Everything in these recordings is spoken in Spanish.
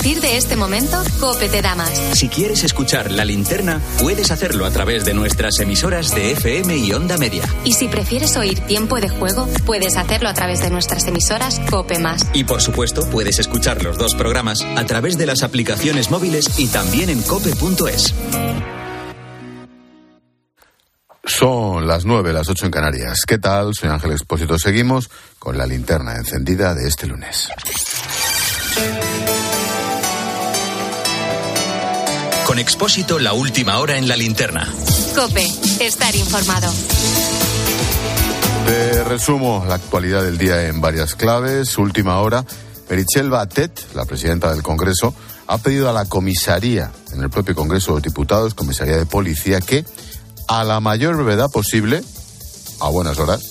partir de este momento, Cope te da más. Si quieres escuchar la linterna, puedes hacerlo a través de nuestras emisoras de FM y Onda Media. Y si prefieres oír tiempo de juego, puedes hacerlo a través de nuestras emisoras Cope Más. Y por supuesto, puedes escuchar los dos programas a través de las aplicaciones móviles y también en cope.es. Son las nueve, las ocho en Canarias. ¿Qué tal? Soy Ángel Expósito. Seguimos con la linterna encendida de este lunes. Con Expósito, la última hora en la linterna. Cope, estar informado. Te resumo la actualidad del día en varias claves. Última hora. Merichel Batet, la presidenta del Congreso, ha pedido a la comisaría, en el propio Congreso de los Diputados, comisaría de policía, que a la mayor brevedad posible, a buenas horas,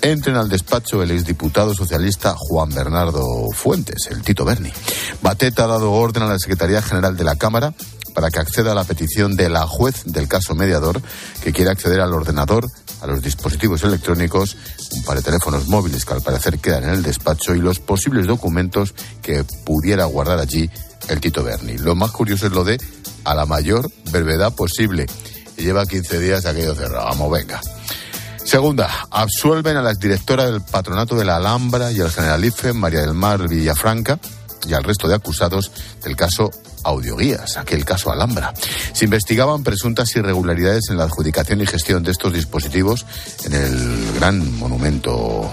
entren al despacho el exdiputado socialista Juan Bernardo Fuentes, el Tito Berni. Batet ha dado orden a la Secretaría General de la Cámara para que acceda a la petición de la juez del caso mediador que quiere acceder al ordenador, a los dispositivos electrónicos, un par de teléfonos móviles que al parecer quedan en el despacho y los posibles documentos que pudiera guardar allí el Tito Berni. Lo más curioso es lo de a la mayor brevedad posible lleva 15 días aquello cerrado. Vamos, venga. Segunda, absuelven a la exdirectora del patronato de la Alhambra y al generalife María del Mar Villafranca y al resto de acusados del caso Audioguías, aquel caso Alhambra. Se investigaban presuntas irregularidades en la adjudicación y gestión de estos dispositivos en el gran monumento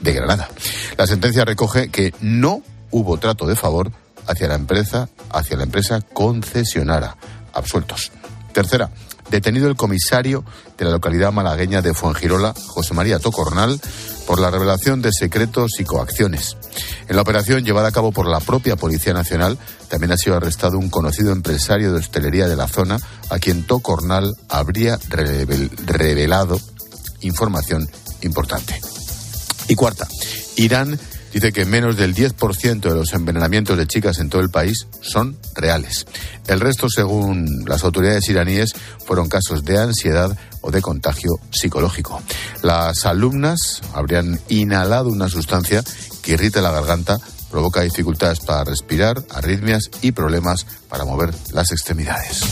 de Granada. La sentencia recoge que no hubo trato de favor hacia la empresa, hacia la empresa concesionara. Absueltos. Tercera, detenido el comisario de la localidad malagueña de Fuengirola, José María Tocornal, por la revelación de secretos y coacciones. En la operación llevada a cabo por la propia Policía Nacional, también ha sido arrestado un conocido empresario de hostelería de la zona, a quien Tocornal habría revelado información importante. Y cuarta, Irán dice que menos del 10% de los envenenamientos de chicas en todo el país son reales. El resto, según las autoridades iraníes, fueron casos de ansiedad o de contagio psicológico. Las alumnas habrían inhalado una sustancia que irrita la garganta, provoca dificultades para respirar, arritmias y problemas para mover las extremidades.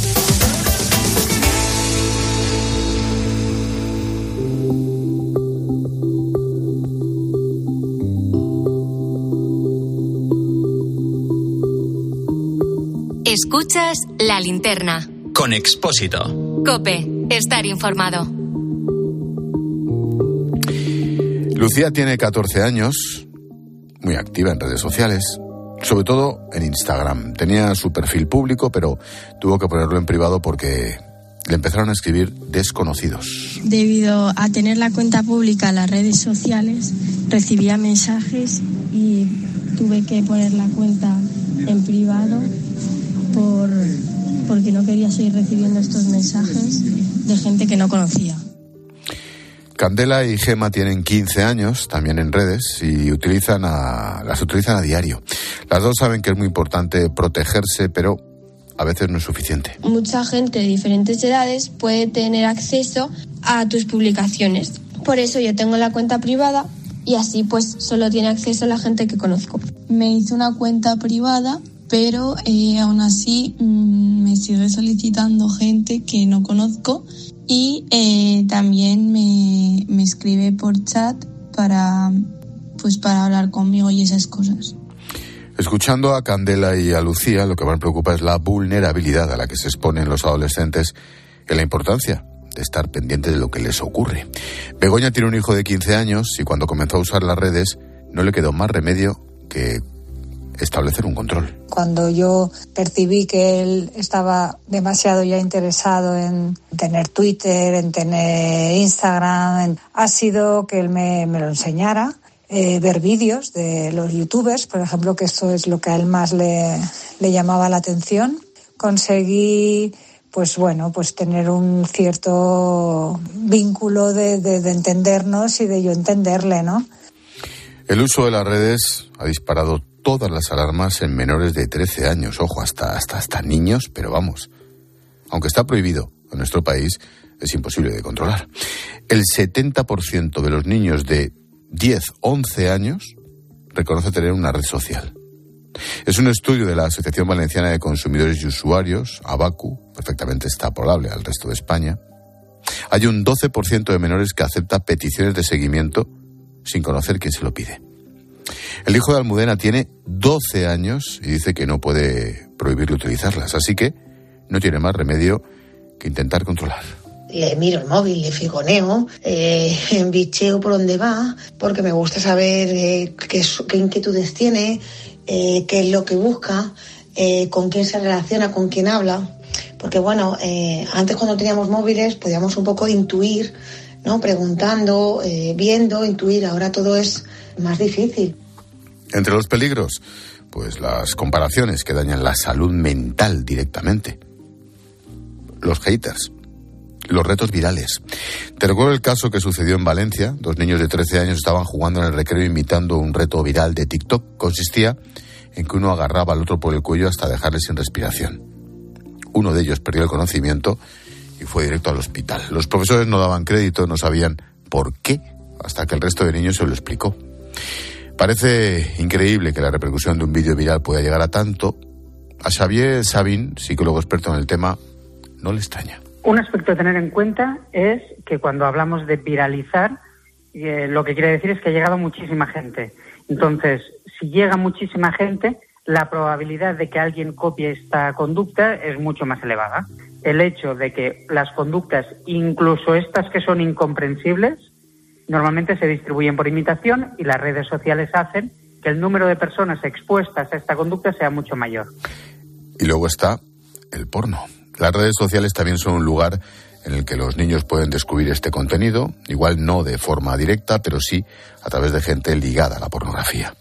Escuchas la linterna. Con Expósito. Cope, estar informado. Lucía tiene 14 años, muy activa en redes sociales, sobre todo en Instagram. Tenía su perfil público, pero tuvo que ponerlo en privado porque le empezaron a escribir desconocidos. Debido a tener la cuenta pública en las redes sociales, recibía mensajes y tuve que poner la cuenta en privado por, porque no quería seguir recibiendo estos mensajes de gente que no conocía. Candela y Gema tienen 15 años, también en redes, y utilizan a, las utilizan a diario. Las dos saben que es muy importante protegerse, pero a veces no es suficiente. Mucha gente de diferentes edades puede tener acceso a tus publicaciones. Por eso yo tengo la cuenta privada y así pues solo tiene acceso la gente que conozco. Me hice una cuenta privada pero eh, aún así mm, me sigue solicitando gente que no conozco y eh, también me, me escribe por chat para pues para hablar conmigo y esas cosas. Escuchando a Candela y a Lucía, lo que más preocupa es la vulnerabilidad a la que se exponen los adolescentes y la importancia de estar pendiente de lo que les ocurre. Begoña tiene un hijo de 15 años y cuando comenzó a usar las redes no le quedó más remedio que establecer un control. Cuando yo percibí que él estaba demasiado ya interesado en tener Twitter, en tener Instagram, ha sido que él me, lo enseñara. Eh, ver vídeos de los youtubers, por ejemplo, que esto es lo que a él más le, le llamaba la atención. Conseguí pues bueno, pues tener un cierto vínculo de, de, entendernos y de yo entenderle, ¿no? El uso de las redes ha disparado todas las alarmas en menores de 13 años, ojo, hasta, hasta, hasta niños, pero vamos, aunque está prohibido en nuestro país, es imposible de controlar. El 70% de los niños de 10, 11 años reconoce tener una red social. Es un estudio de la Asociación Valenciana de Consumidores y Usuarios, ABACU, perfectamente extrapolable al resto de España. Hay un 12% de menores que acepta peticiones de seguimiento sin conocer quién se lo pide. El hijo de Almudena tiene 12 años y dice que no puede prohibirle utilizarlas, así que no tiene más remedio que intentar controlar. Le miro el móvil, le figoneo, eh, bicheo por dónde va, porque me gusta saber eh, qué, qué, inquietudes tiene, eh, qué es lo que busca, eh, con quién se relaciona, con quién habla. Porque bueno, eh, antes cuando teníamos móviles podíamos un poco intuir, ¿no? Preguntando, eh, viendo, intuir. Ahora todo es más difícil. Entre los peligros, pues las comparaciones que dañan la salud mental directamente. Los haters. Los retos virales. Te recuerdo el caso que sucedió en Valencia. Dos niños de 13 años estaban jugando en el recreo imitando un reto viral de TikTok. Consistía en que uno agarraba al otro por el cuello hasta dejarle sin respiración. Uno de ellos perdió el conocimiento y fue directo al hospital. Los profesores no daban crédito, no sabían por qué, hasta que el resto de niños se lo explicó. Parece increíble que la repercusión de un vídeo viral pueda llegar a tanto. A Xavier Sabin, psicólogo experto en el tema, no le extraña. Un aspecto a tener en cuenta es que cuando hablamos de viralizar, eh, lo que quiere decir es que ha llegado muchísima gente. Entonces, si llega muchísima gente, la probabilidad de que alguien copie esta conducta es mucho más elevada. El hecho de que las conductas, incluso estas que son incomprensibles, normalmente se distribuyen por imitación y las redes sociales hacen que el número de personas expuestas a esta conducta sea mucho mayor. Y luego está el porno. Las redes sociales también son un lugar en el que los niños pueden descubrir este contenido, igual no de forma directa, pero sí a través de gente ligada a la pornografía.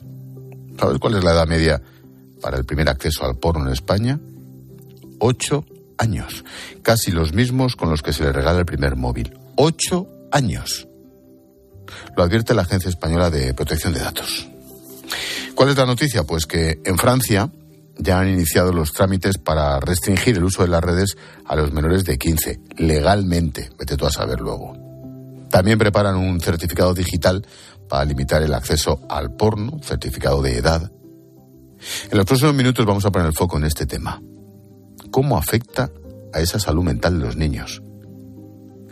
¿Sabes cuál es la edad media para el primer acceso al porno en España? Ocho años. Casi los mismos con los que se le regala el primer móvil. Ocho años. Lo advierte la Agencia Española de Protección de Datos. ¿Cuál es la noticia? Pues que en Francia ya han iniciado los trámites para restringir el uso de las redes a los menores de 15, legalmente, vete tú a saber luego. También preparan un certificado digital para limitar el acceso al porno, certificado de edad. En los próximos minutos vamos a poner el foco en este tema. ¿Cómo afecta a esa salud mental de los niños?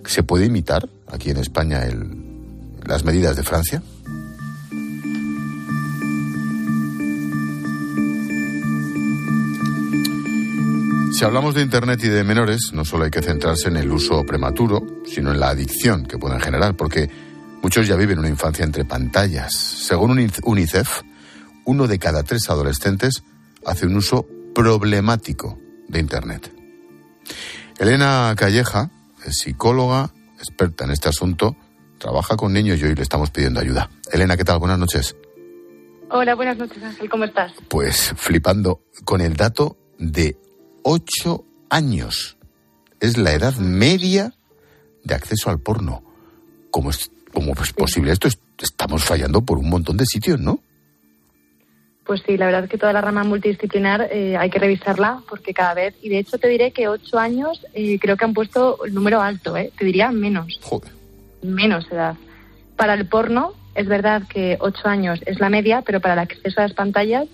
¿Se puede imitar aquí en España las medidas de Francia? Si hablamos de Internet y de menores, no solo hay que centrarse en el uso prematuro, sino en la adicción que pueden generar, porque muchos ya viven una infancia entre pantallas. Según UNICEF, uno de cada tres adolescentes hace un uso problemático de Internet. Elena Calleja es psicóloga, experta en este asunto, trabaja con niños y hoy le estamos pidiendo ayuda. Elena, ¿qué tal? Buenas noches. Hola, buenas noches, Ángel. ¿Cómo estás? Pues flipando con el dato de ocho años. Es la edad media de acceso al porno. ¿Cómo es, cómo es posible esto? Estamos fallando por un montón de sitios, ¿no? Pues sí, la verdad es que toda la rama multidisciplinar eh, hay que revisarla porque cada vez, y de hecho te diré que ocho años eh, creo que han puesto el número alto, ¿eh? te diría menos. Joder. Menos edad. Para el porno es verdad que ocho años es la media, pero para el acceso a las pantallas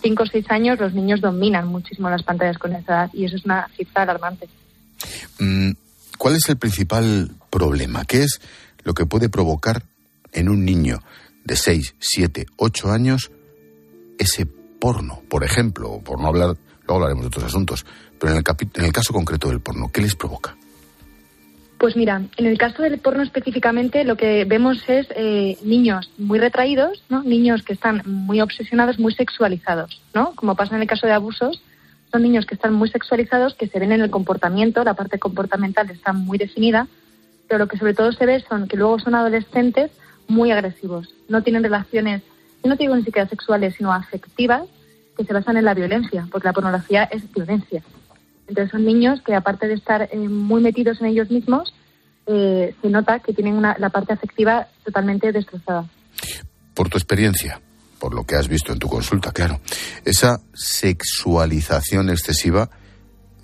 cinco o seis años los niños dominan muchísimo las pantallas con esa edad y eso es una cifra alarmante. Mm, ¿Cuál es el principal problema? ¿Qué es lo que puede provocar en un niño de seis, siete, ocho años ese porno, por ejemplo, por no hablar, luego hablaremos de otros asuntos, pero en el, en el caso concreto del porno, ¿qué les provoca? Pues mira, en el caso del porno específicamente lo que vemos es eh, niños muy retraídos, ¿no? niños que están muy obsesionados, muy sexualizados, ¿no? Como pasa en el caso de abusos, son niños que están muy sexualizados, que se ven en el comportamiento, la parte comportamental está muy definida, pero lo que sobre todo se ve son que luego son adolescentes muy agresivos, no tienen relaciones, no digo ni siquiera sexuales, sino afectivas, que se basan en la violencia, porque la pornografía es violencia. Entonces son niños que aparte de estar eh, muy metidos en ellos mismos, eh, se nota que tienen una, la parte afectiva totalmente destrozada. Por tu experiencia, por lo que has visto en tu consulta, claro, esa sexualización excesiva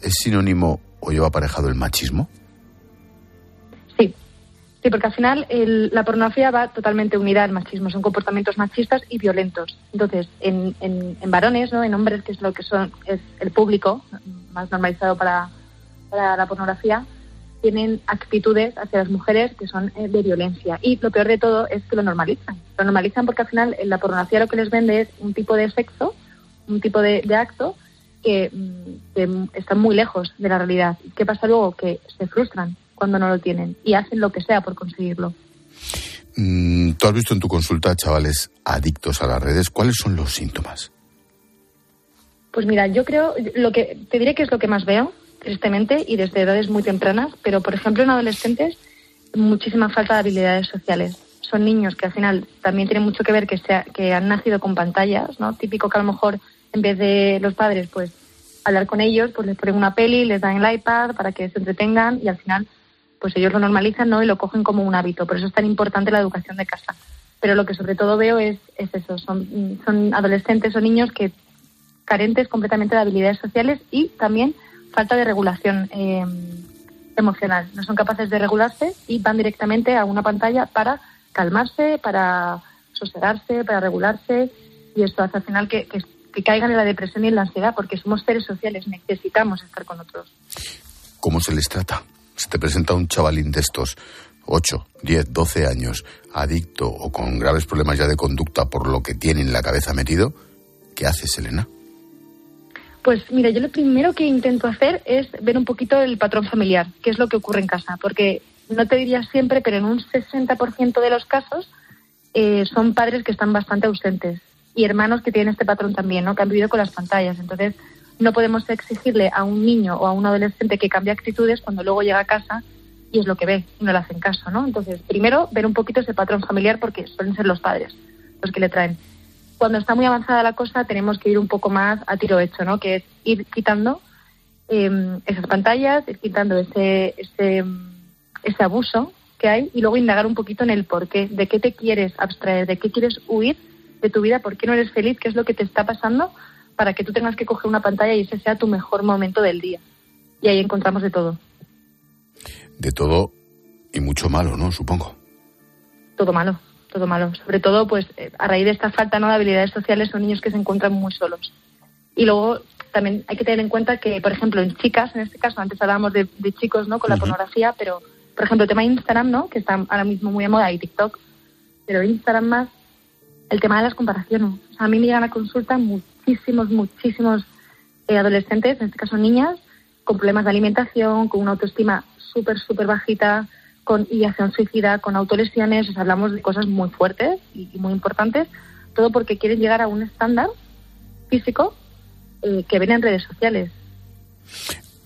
es sinónimo o lleva aparejado el machismo. Sí, porque al final la pornografía va totalmente unida al machismo, son comportamientos machistas y violentos. Entonces, en, en, varones, ¿no? en hombres, que es lo que son es el público más normalizado para, para la pornografía, tienen actitudes hacia las mujeres que son eh, de violencia. Y lo peor de todo es que lo normalizan. Lo normalizan porque al final en la pornografía lo que les vende es un tipo de sexo, un tipo de, acto que, mm, que está muy lejos de la realidad. ¿Qué pasa luego? Que se frustran cuando no lo tienen y hacen lo que sea por conseguirlo. Mm, Tú has visto en tu consulta chavales adictos a las redes. ¿Cuáles son los síntomas? Pues mira, yo creo, lo que te diré que es lo que más veo, tristemente, y desde edades muy tempranas, pero por ejemplo en adolescentes, muchísima falta de habilidades sociales. Son niños que al final también tienen mucho que ver que, sea, que han nacido con pantallas, ¿no? Típico que a lo mejor en vez de los padres, pues hablar con ellos, pues les ponen una peli, les dan el iPad para que se entretengan y al final pues ellos lo normalizan ¿no? y lo cogen como un hábito. Por eso es tan importante la educación de casa. Pero lo que sobre todo veo es, es eso, son, adolescentes o niños que carentes completamente de habilidades sociales y también falta de regulación em, emocional. No son capaces de regularse y van directamente a una pantalla para calmarse, para sosegarse, para regularse y esto hace al final que, que, que caigan en la depresión y en la ansiedad porque somos seres sociales, necesitamos estar con otros. ¿Cómo se les trata? Se te presenta un chavalín de estos 8, 10, 12 años, adicto o con graves problemas ya de conducta por lo que tiene en la cabeza metido, ¿qué haces, Elena? Pues mira, yo lo primero que intento hacer es ver un poquito el patrón familiar, qué es lo que ocurre en casa, porque no te diría siempre, pero en un 60% de los casos eh, son padres que están bastante ausentes y hermanos que tienen este patrón también, ¿no? que han vivido con las pantallas. Entonces, no podemos exigirle a un niño o a un adolescente que cambie actitudes cuando luego llega a casa y es lo que ve y no le hacen caso, ¿no? Entonces, primero, ver un poquito ese patrón familiar porque suelen ser los padres los que le traen. Cuando está muy avanzada la cosa, tenemos que ir un poco más a tiro hecho, ¿no? Que es ir quitando em, esas pantallas, ir quitando ese, ese, ese abuso que hay y luego indagar un poquito en el por qué, de qué te quieres abstraer, de qué quieres huir de tu vida, por qué no eres feliz, qué es lo que te está pasando para que tú tengas que coger una pantalla y ese sea tu mejor momento del día. Y ahí encontramos de todo. De todo y mucho malo, ¿no? Supongo. Todo malo, todo malo. Sobre todo, pues, eh, a raíz de esta falta ¿no? de habilidades sociales, son niños que se encuentran muy solos. Y luego también hay que tener en cuenta que, por ejemplo, en chicas, en este caso, antes hablábamos de, chicos, ¿no? Con la pornografía, pero, por ejemplo, el tema de Instagram, ¿no? Que está ahora mismo muy de moda y TikTok, pero Instagram más, el tema de las comparaciones. a mí me llegan a consulta muchísimos, muchísimos eh, adolescentes, en este caso niñas, con problemas de alimentación, con una autoestima súper, súper bajita, con ideación suicida, con autolesiones, o hablamos de cosas muy fuertes y, muy importantes, todo porque quieren llegar a un estándar físico eh, que ven en redes sociales.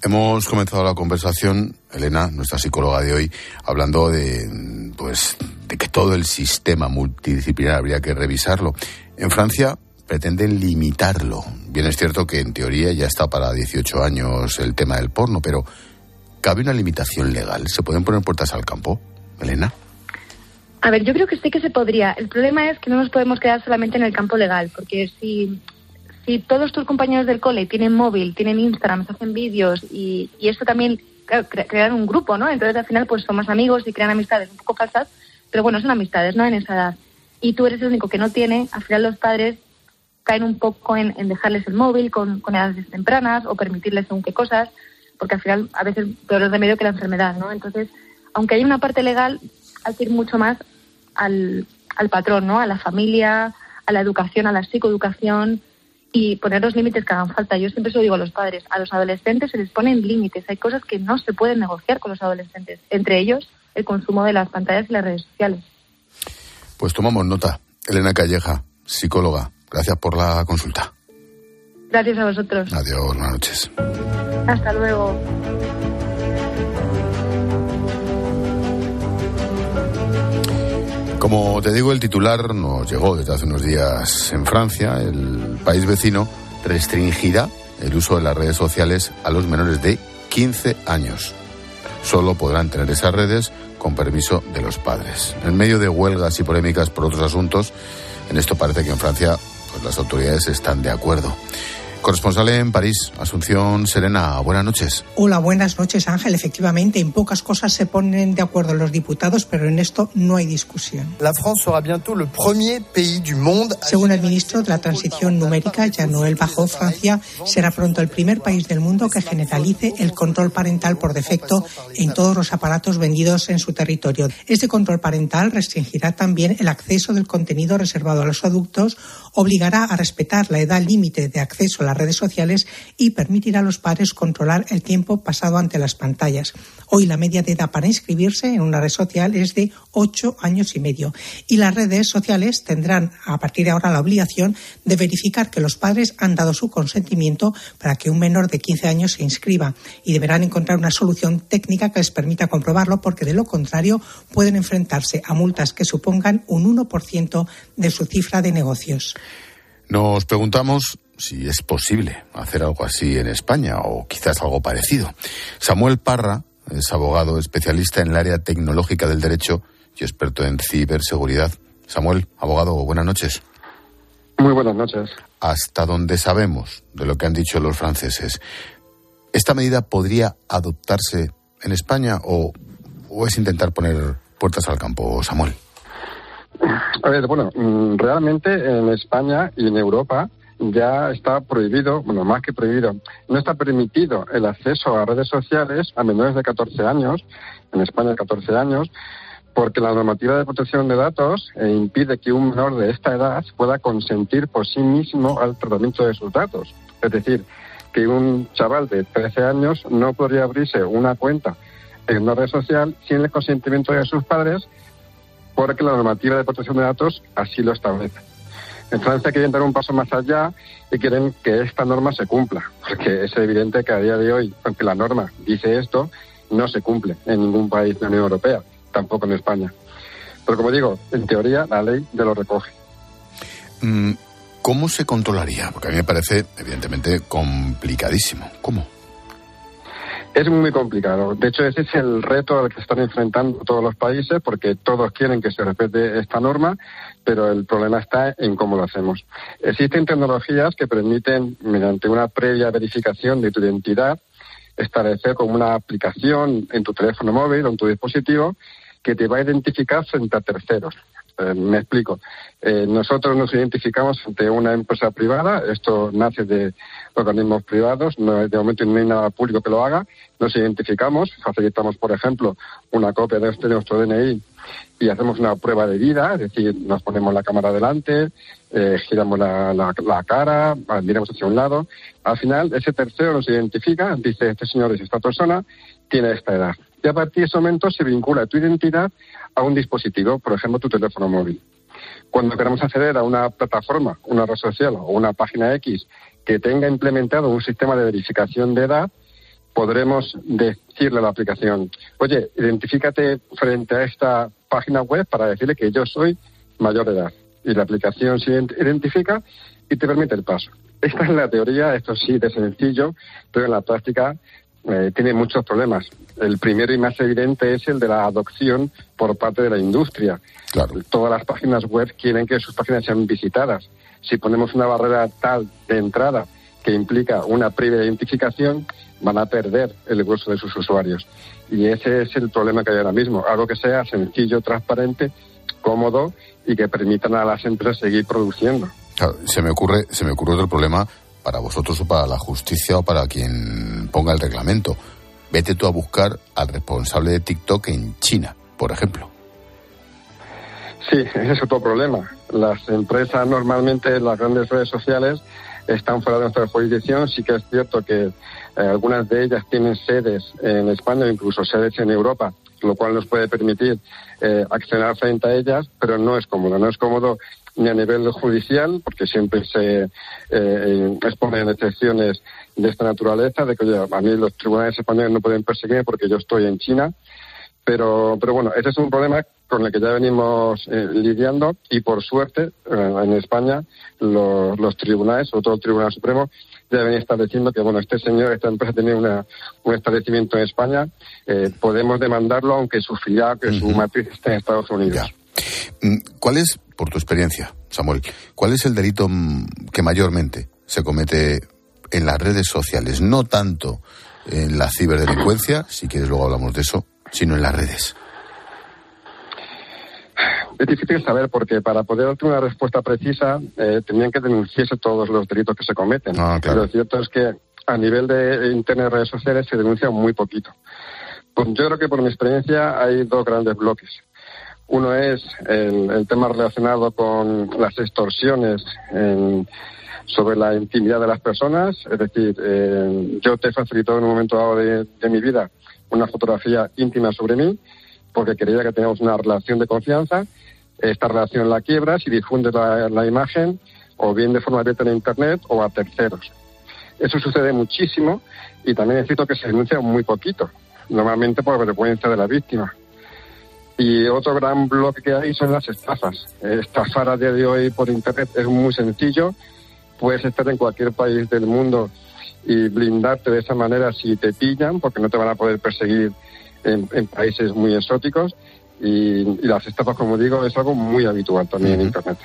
Hemos comenzado la conversación, Elena, nuestra psicóloga de hoy, hablando de, pues, de que todo el sistema multidisciplinar habría que revisarlo. En Francia pretenden limitarlo. Bien es cierto que en teoría ya está para 18 años el tema del porno, pero ¿cabe una limitación legal? ¿Se pueden poner puertas al campo, Elena? A ver, yo creo que sí que se podría. El problema es que no nos podemos quedar solamente en el campo legal, porque si, si todos tus compañeros del cole tienen móvil, tienen Instagram, hacen vídeos y, y eso también crean un grupo, ¿no? Entonces al final pues son más amigos y crean amistades un poco falsas, pero bueno, son amistades, ¿no? En esa edad. Y tú eres el único que no tiene, al final los padres caen un poco en, dejarles el móvil con, edades tempranas o permitirles según qué cosas, porque al final a veces peor el remedio que la enfermedad, ¿no? Entonces, aunque hay una parte legal, hay que ir mucho más al, al patrón, ¿no? A la familia, a la educación, a la psicoeducación y poner los límites que hagan falta. Yo siempre se lo digo a los padres, a los adolescentes se les ponen límites, hay cosas que no se pueden negociar con los adolescentes, entre ellos el consumo de las pantallas y las redes sociales. Pues tomamos nota. Elena Calleja, psicóloga, Gracias por la consulta. Gracias a vosotros. Adiós, buenas noches. Hasta luego. Como te digo, el titular nos llegó desde hace unos días en Francia. El país vecino restringirá el uso de las redes sociales a los menores de 15 años. Solo podrán tener esas redes con permiso de los padres. En medio de huelgas y polémicas por otros asuntos, en esto parece que en Francia pues las autoridades están de acuerdo. Corresponsal en París, Asunción Serena, buenas noches. Hola, buenas noches Ángel. Efectivamente, en pocas cosas se ponen de acuerdo los diputados, pero en esto no hay discusión. La France será bientôt le premier pays du monde. Según el ministro de la Transición Numérica, Jean-Noël Bajo, Francia será pronto el primer país del mundo que generalice el control parental por defecto en todos los aparatos vendidos en su territorio. Este control parental restringirá también el acceso del contenido reservado a los adultos, obligará a respetar la edad límite de acceso a las redes sociales y permitirá a los padres controlar el tiempo pasado ante las pantallas. Hoy la media de edad para inscribirse en una red social es de ocho años y medio y las redes sociales tendrán a partir de ahora la obligación de verificar que los padres han dado su consentimiento para que un menor de 15 años se inscriba y deberán encontrar una solución técnica que les permita comprobarlo porque de lo contrario pueden enfrentarse a multas que supongan un 1% de su cifra de negocios. Nos preguntamos si es posible hacer algo así en España o quizás algo parecido. Samuel Parra es abogado especialista en el área tecnológica del derecho y experto en ciberseguridad. Samuel, abogado, buenas noches. Muy buenas noches. Hasta donde sabemos de lo que han dicho los franceses, ¿esta medida podría adoptarse en España o, o es intentar poner puertas al campo, Samuel? A ver, bueno, mm, realmente en España y en Europa ya está prohibido, bueno, más que prohibido, no está permitido el acceso a redes sociales a menores de 14 años, en España de 14 años, porque la normativa de protección de datos eh, impide que un menor de esta edad pueda consentir por sí mismo al tratamiento de sus datos. Es decir, que un chaval de 13 años no podría abrirse una cuenta en una red social sin el consentimiento de sus padres porque la normativa de protección de datos así lo establece. En Francia quieren dar un paso más allá y quieren que esta norma se cumpla, porque es evidente que a día de hoy, aunque la norma dice esto, no se cumple en ningún país de la Unión Europea, tampoco en España. Pero como digo, en teoría la ley ya lo recoge. Mm, ¿Cómo se controlaría? Porque a mí me parece, evidentemente, complicadísimo. ¿Cómo? Es muy complicado. De hecho, ese es el reto al que están enfrentando todos los países, porque todos quieren que se respete esta norma, pero el problema está en cómo lo hacemos. Existen tecnologías que permiten, mediante una previa verificación de tu identidad, establecer como una aplicación en tu teléfono móvil o en tu dispositivo que te va a identificar frente a terceros. Eh, me explico. Eh, nosotros nos identificamos ante una empresa privada, esto nace de organismos privados, de momento no hay nada público que lo haga, nos identificamos, facilitamos, por ejemplo, una copia de, este, nuestro DNI y hacemos una prueba de vida, es decir, nos ponemos la cámara delante, eh, giramos la, la, cara, miramos hacia un lado. Al final, ese tercero nos identifica, dice, este señor es esta persona, tiene esta edad. Y a partir de ese momento se vincula tu identidad a un dispositivo, por ejemplo, tu teléfono móvil. Cuando queremos acceder a una plataforma, una red social o una página X que tenga implementado un sistema de verificación de edad, podremos decirle a la aplicación, oye, identifícate frente a esta página web para decirle que yo soy mayor de edad. Y la aplicación se identifica y te permite el paso. Esta es la teoría, esto sí de sencillo, pero en la práctica eh, tiene muchos problemas. El primero y más evidente es el de la adopción por parte de la industria. Todas las páginas web quieren que sus páginas sean visitadas. Si ponemos una barrera tal de entrada que implica una previa identificación, van a perder el gozo de sus usuarios. Y ese es el problema que hay ahora mismo. Algo que sea sencillo, transparente, cómodo y que permitan a las empresas seguir produciendo. se me ocurre, se me ocurre otro problema para vosotros o para la justicia o para quien ponga el reglamento. Vete tú a buscar al responsable de TikTok en China, por ejemplo. Sí, ese es otro problema. Las empresas normalmente, las grandes redes sociales, están fuera de nuestra jurisdicción. Sí que es cierto que eh, algunas de ellas tienen sedes en España, incluso sedes en Europa, lo cual nos puede permitir eh, accionar frente a ellas, pero no es cómodo. No es cómodo ni a nivel judicial, porque siempre se eh, exponen excepciones de esta naturaleza, de que a mí los tribunales españoles no pueden perseguirme porque yo estoy en China. Pero, pero bueno, ese es un problema con el que ya venimos eh, lidiando y por suerte eh, en España los, los, tribunales, sobre todo el Tribunal Supremo, ya ven estableciendo que bueno este señor, esta empresa tiene una, un establecimiento en España, eh, podemos demandarlo aunque su filial, que su matriz esté en Estados Unidos. Mm, ¿Cuál es por tu experiencia, Samuel, ¿cuál es el delito mm, que mayormente se comete en las redes sociales, no tanto en la ciberdelincuencia, si quieres luego hablamos de eso, sino en las redes. Es difícil saber porque para poder darte una respuesta precisa eh, tendrían que denunciarse todos los delitos que se cometen. Ah, Lo cierto es que a nivel de Internet y redes sociales se denuncia muy poquito. Pues yo creo que por mi experiencia hay dos grandes bloques. Uno es el, tema relacionado con las extorsiones sobre la intimidad de las personas, es decir, eh, yo te he facilitado en un momento dado de, mi vida una fotografía íntima sobre mí porque creía que teníamos una relación de confianza esta relación la quiebras y difundes la, imagen o bien de forma abierta en Internet o a terceros. Eso sucede muchísimo y también es cierto que se denuncia muy poquito, normalmente por vergüenza de la víctima. Y otro gran bloque que hay son las estafas. Estafar a día de hoy por Internet es muy sencillo. Puedes estar en cualquier país del mundo y blindarte de esa manera si te pillan, porque no te van a poder perseguir en, en países muy exóticos y, las estafas, como digo, es algo muy habitual también en Internet.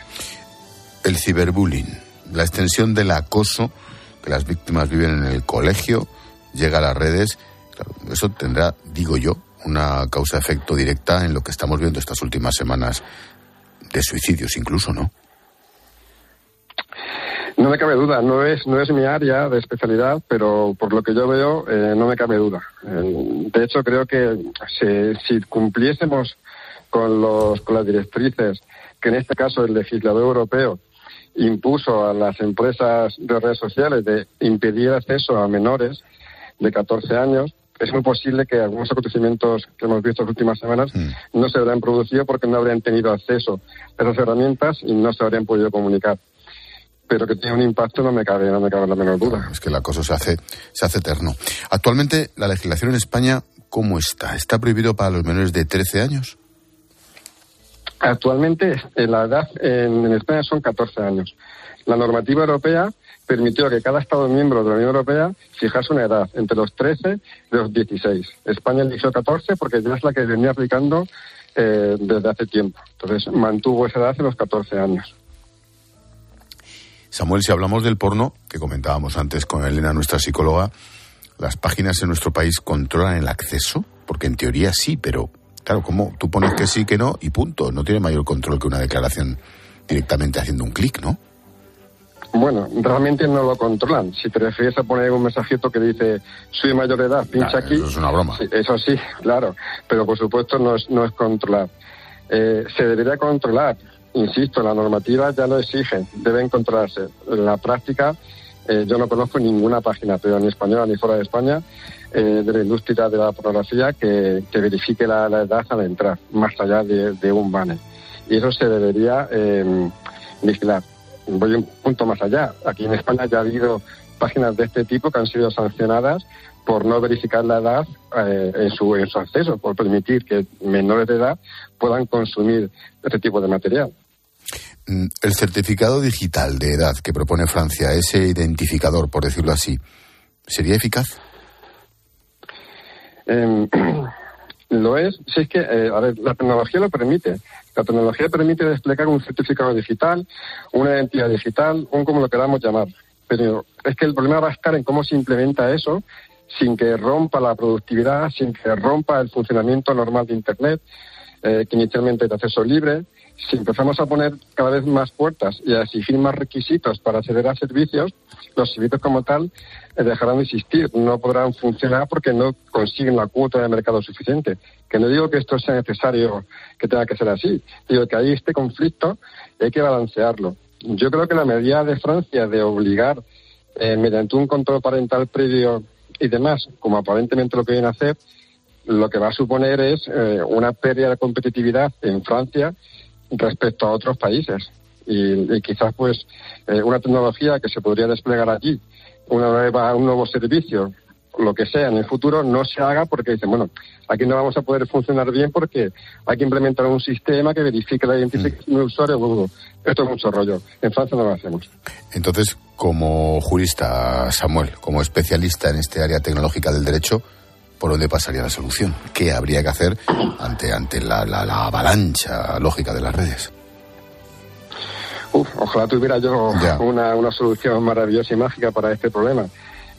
El ciberbullying, la extensión del acoso que las víctimas viven en el colegio, llega a las redes, eso tendrá, digo yo, una causa-efecto directa en lo que estamos viendo estas últimas semanas de suicidios incluso, ¿no? No me cabe duda, no es, no es mi área de especialidad, pero por lo que yo veo, eh, no me cabe duda. Eh, de hecho, creo que si cumpliésemos con, los, con las directrices que en este caso el legislador europeo impuso a las empresas de redes sociales de impedir acceso a menores de 14 años, es muy posible que algunos acontecimientos que hemos visto en las últimas semanas mm. no se habrían producido porque no habrían tenido acceso a esas herramientas y no se habrían podido comunicar. Pero que tiene un impacto no me cabe, no me cabe la menor duda. Es que el acoso se hace, se hace eterno. Actualmente, la legislación en España, ¿cómo está? ¿Está prohibido para los menores de 13 años? Actualmente la edad en, España son 14 años. La normativa europea permitió que cada Estado miembro de la Unión Europea fijase una edad entre los 13 y los 16. España eligió 14 porque ya es la que venía aplicando eh, desde hace tiempo. Entonces mantuvo esa edad en los 14 años. Samuel, si hablamos del porno, que comentábamos antes con Elena, nuestra psicóloga, ¿las páginas en nuestro país controlan el acceso? Porque en teoría sí, pero Claro, como tú pones que sí, que no y punto. No tiene mayor control que una declaración directamente haciendo un clic, ¿no? Bueno, realmente no lo controlan. Si te refieres a poner un mensajito que dice soy mayor de edad, pincha aquí. Eso es una broma. eso sí, claro. Pero por supuesto no es, no es controlar. Eh, se debería controlar. Insisto, la normativa ya lo exige. Deben controlarse. En la práctica, eh, yo no conozco ninguna página, pero ni española ni fuera de España, eh, de la industria de la pornografía que, verifique la, edad al entrar, más allá de, un banner. Y eso se debería em, vigilar. Voy un punto más allá. Aquí en España ya ha habido páginas de este tipo que han sido sancionadas por no verificar la edad eh, en, su, en su acceso, por permitir que menores de edad puedan consumir este tipo de material. Mm, el certificado digital de edad que propone Francia, ese identificador, por decirlo así, ¿sería eficaz? Eh, lo es, si es que, eh, a ver, la tecnología lo permite. La tecnología permite desplegar un certificado digital, una identidad digital, un como lo queramos llamar. Pero es que el problema va a estar en cómo se implementa eso sin que rompa la productividad, sin que rompa el funcionamiento normal de Internet, eh, que inicialmente es de acceso libre. Si empezamos a poner cada vez más puertas y a exigir más requisitos para acceder a servicios, los servicios como tal eh, dejarán de existir, no podrán funcionar porque no consiguen la cuota de mercado suficiente. Que no digo que esto sea necesario que tenga que ser así, digo que hay este conflicto y hay que balancearlo. Yo creo que la medida de Francia de obligar eh, mediante un control parental previo y demás, como aparentemente lo que viene a hacer, lo que va a suponer es eh, una pérdida de competitividad en Francia respecto a otros países. Y, quizás pues una tecnología que se podría desplegar allí una nueva, un nuevo servicio, lo que sea en el futuro, no se haga porque dicen, bueno, aquí no vamos a poder funcionar bien porque hay que implementar un sistema que verifique la identificación del usuario. Esto es mucho rollo. En Francia no lo hacemos. Entonces, como jurista, Samuel, como especialista en este área tecnológica del derecho, ¿por dónde pasaría la solución? ¿Qué habría que hacer ante, ante la avalancha lógica de las redes? Uf, ojalá tuviera yo una, una solución maravillosa y mágica para este problema.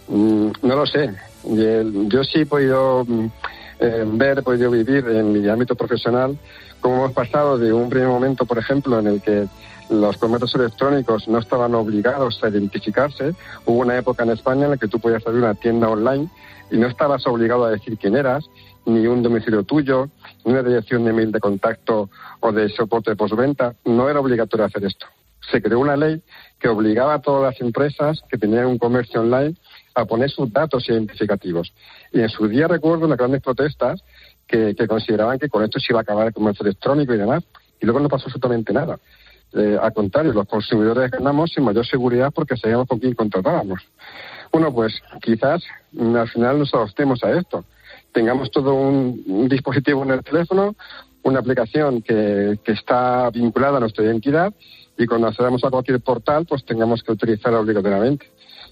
Mm, no lo sé. Yo sí he podido mm, eh, ver, he podido vivir en mi ámbito profesional cómo hemos pasado de un primer momento, por ejemplo, en el que los comercios electrónicos no estaban obligados a identificarse. Hubo una época en España en la que tú podías abrir una tienda online y no estabas obligado a decir quién eras, ni un domicilio tuyo, ni una dirección de mail de contacto o de soporte de postventa. No era obligatorio hacer esto. Se creó una ley que obligaba a todas las empresas que tenían un comercio online a poner sus datos identificativos. Y en su día recuerdo las grandes protestas que, consideraban que con esto se iba a acabar el comercio electrónico y demás. Y luego no pasó absolutamente nada. Eh, al contrario, los consumidores ganamos sin mayor seguridad porque sabíamos con quién contratábamos. Bueno, pues quizás mm, al final nos adoptemos a esto. Tengamos todo un, dispositivo en el teléfono, una aplicación que, que, está vinculada a nuestra identidad y cuando accedamos a cualquier portal, pues tengamos que utilizarla obligatoriamente.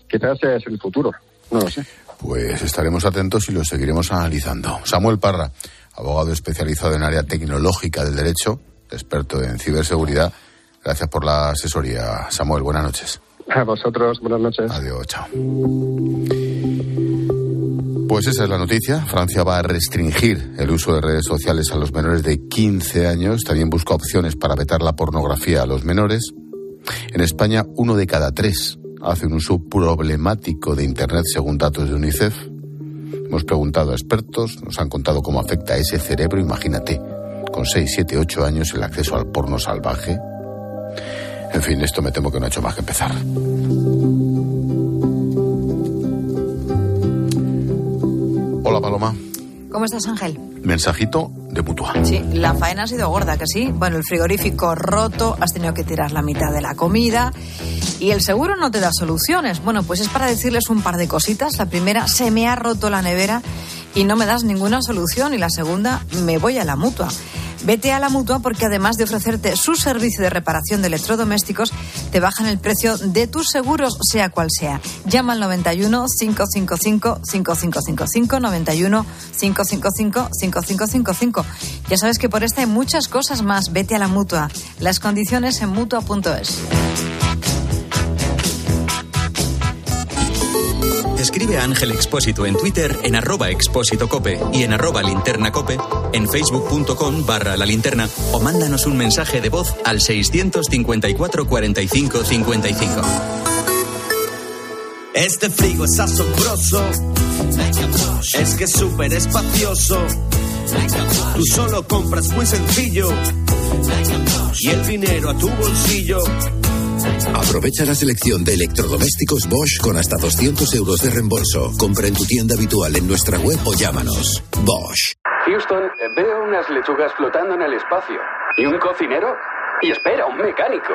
Quizás ese es el futuro, no lo sé. Pues estaremos atentos y lo seguiremos analizando. Samuel Parra, abogado especializado en área tecnológica del derecho, experto en ciberseguridad. Gracias por la asesoría. Samuel, buenas noches. A vosotros, buenas noches. Adiós, chao. Pues esa es la noticia. Francia va a restringir el uso de redes sociales a los menores de 15 años. También busca opciones para vetar la pornografía a los menores. En España, uno de cada tres hace un uso problemático de Internet según datos de UNICEF. Hemos preguntado a expertos, nos han contado cómo afecta a ese cerebro, imagínate, con 6, 7, 8 años el acceso al porno salvaje. En fin, esto me temo que no ha hecho más que empezar. Hola Paloma. ¿Cómo estás, Ángel? Mensajito de mutua. Sí, la faena ha sido gorda, que sí. Bueno, el frigorífico roto, has tenido que tirar la mitad de la comida y el seguro no te da soluciones. Bueno, pues es para decirles un par de cositas. La primera, se me ha roto la nevera y no me das ninguna solución. Y la segunda, me voy a la mutua. Vete a la mutua porque además de ofrecerte su servicio de reparación de electrodomésticos, te bajan el precio de tus seguros, sea cual sea. Llama al 91 555 5555 91 555 5555. Ya sabes que por esta hay muchas cosas más. Vete a la mutua. Las condiciones en mutua.es. Ángel Expósito en Twitter en arroba expósito cope y en arroba linterna cope, en facebook.com barra la linterna o mándanos un mensaje de voz al 654 45 55. Este frigo es asombroso. Es que es súper espacioso. Tú solo compras muy sencillo. Y el dinero a tu bolsillo Aprovecha la selección de electrodomésticos Bosch con hasta 200 euros de reembolso. Compra en tu tienda habitual en nuestra web o llámanos. Bosch. Houston, veo unas lechugas flotando en el espacio. ¿Y un cocinero? Y espera, un mecánico.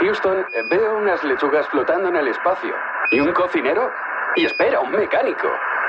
Houston, veo unas lechugas flotando en el espacio. ¿Y un cocinero? Y espera, un mecánico.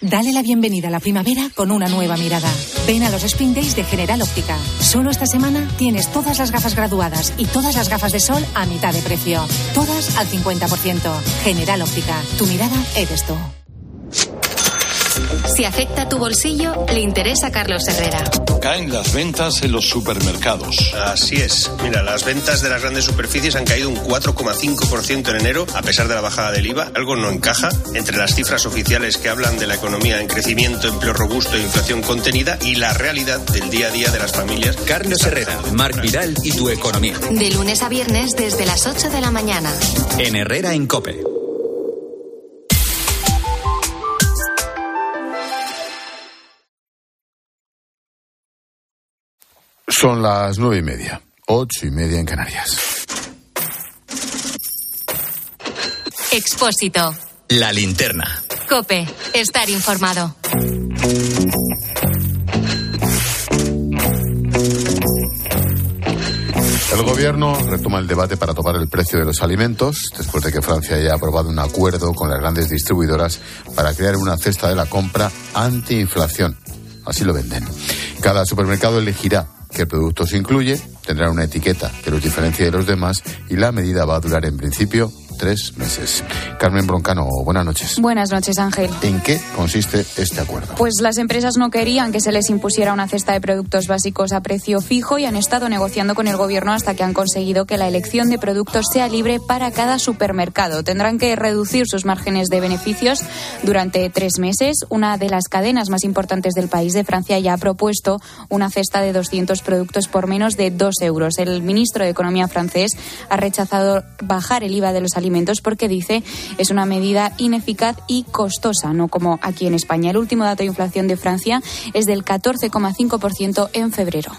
Dale la bienvenida a la primavera con una nueva mirada. Ven a los Spin Days de General Óptica. Solo esta semana tienes todas las gafas graduadas y todas las gafas de sol a mitad de precio. Todas al 50%. General Óptica. Tu mirada eres tú. Si afecta tu bolsillo, le interesa a Carlos Herrera. Caen las ventas en los supermercados. Así es. Mira, las ventas de las grandes superficies han caído un 4,5% en enero, a pesar de la bajada del IVA. Algo no encaja entre las cifras oficiales que hablan de la economía en crecimiento, empleo robusto e inflación contenida y la realidad del día a día de las familias. Carlos Herrera, Marc Vidal y tu economía. De lunes a viernes desde las 8 de la mañana. En Herrera en Cope. Son las nueve y media, ocho y media en Canarias. Expósito. La linterna. Cope. Estar informado. El gobierno retoma el debate para tomar el precio de los alimentos, después de que Francia haya aprobado un acuerdo con las grandes distribuidoras para crear una cesta de la compra antiinflación. Así lo venden. Cada supermercado elegirá qué productos incluye, tendrá una etiqueta que los diferencie de los demás y la medida va a durar en principio tres meses. Carmen Broncano, buenas noches. Buenas noches, Ángel. ¿En qué consiste este acuerdo? Pues las empresas no querían que se les impusiera una cesta de productos básicos a precio fijo y han estado negociando con el gobierno hasta que han conseguido que la elección de productos sea libre para cada supermercado. Tendrán que reducir sus márgenes de beneficios durante tres meses. Una de las cadenas más importantes del país de Francia ya ha propuesto una cesta de 200 productos por menos de 2 euros. El ministro de Economía francés ha rechazado bajar el IVA de los alimentos porque dice es una medida ineficaz y costosa, no como aquí en España. El último dato de inflación de Francia es del 14,5% en febrero.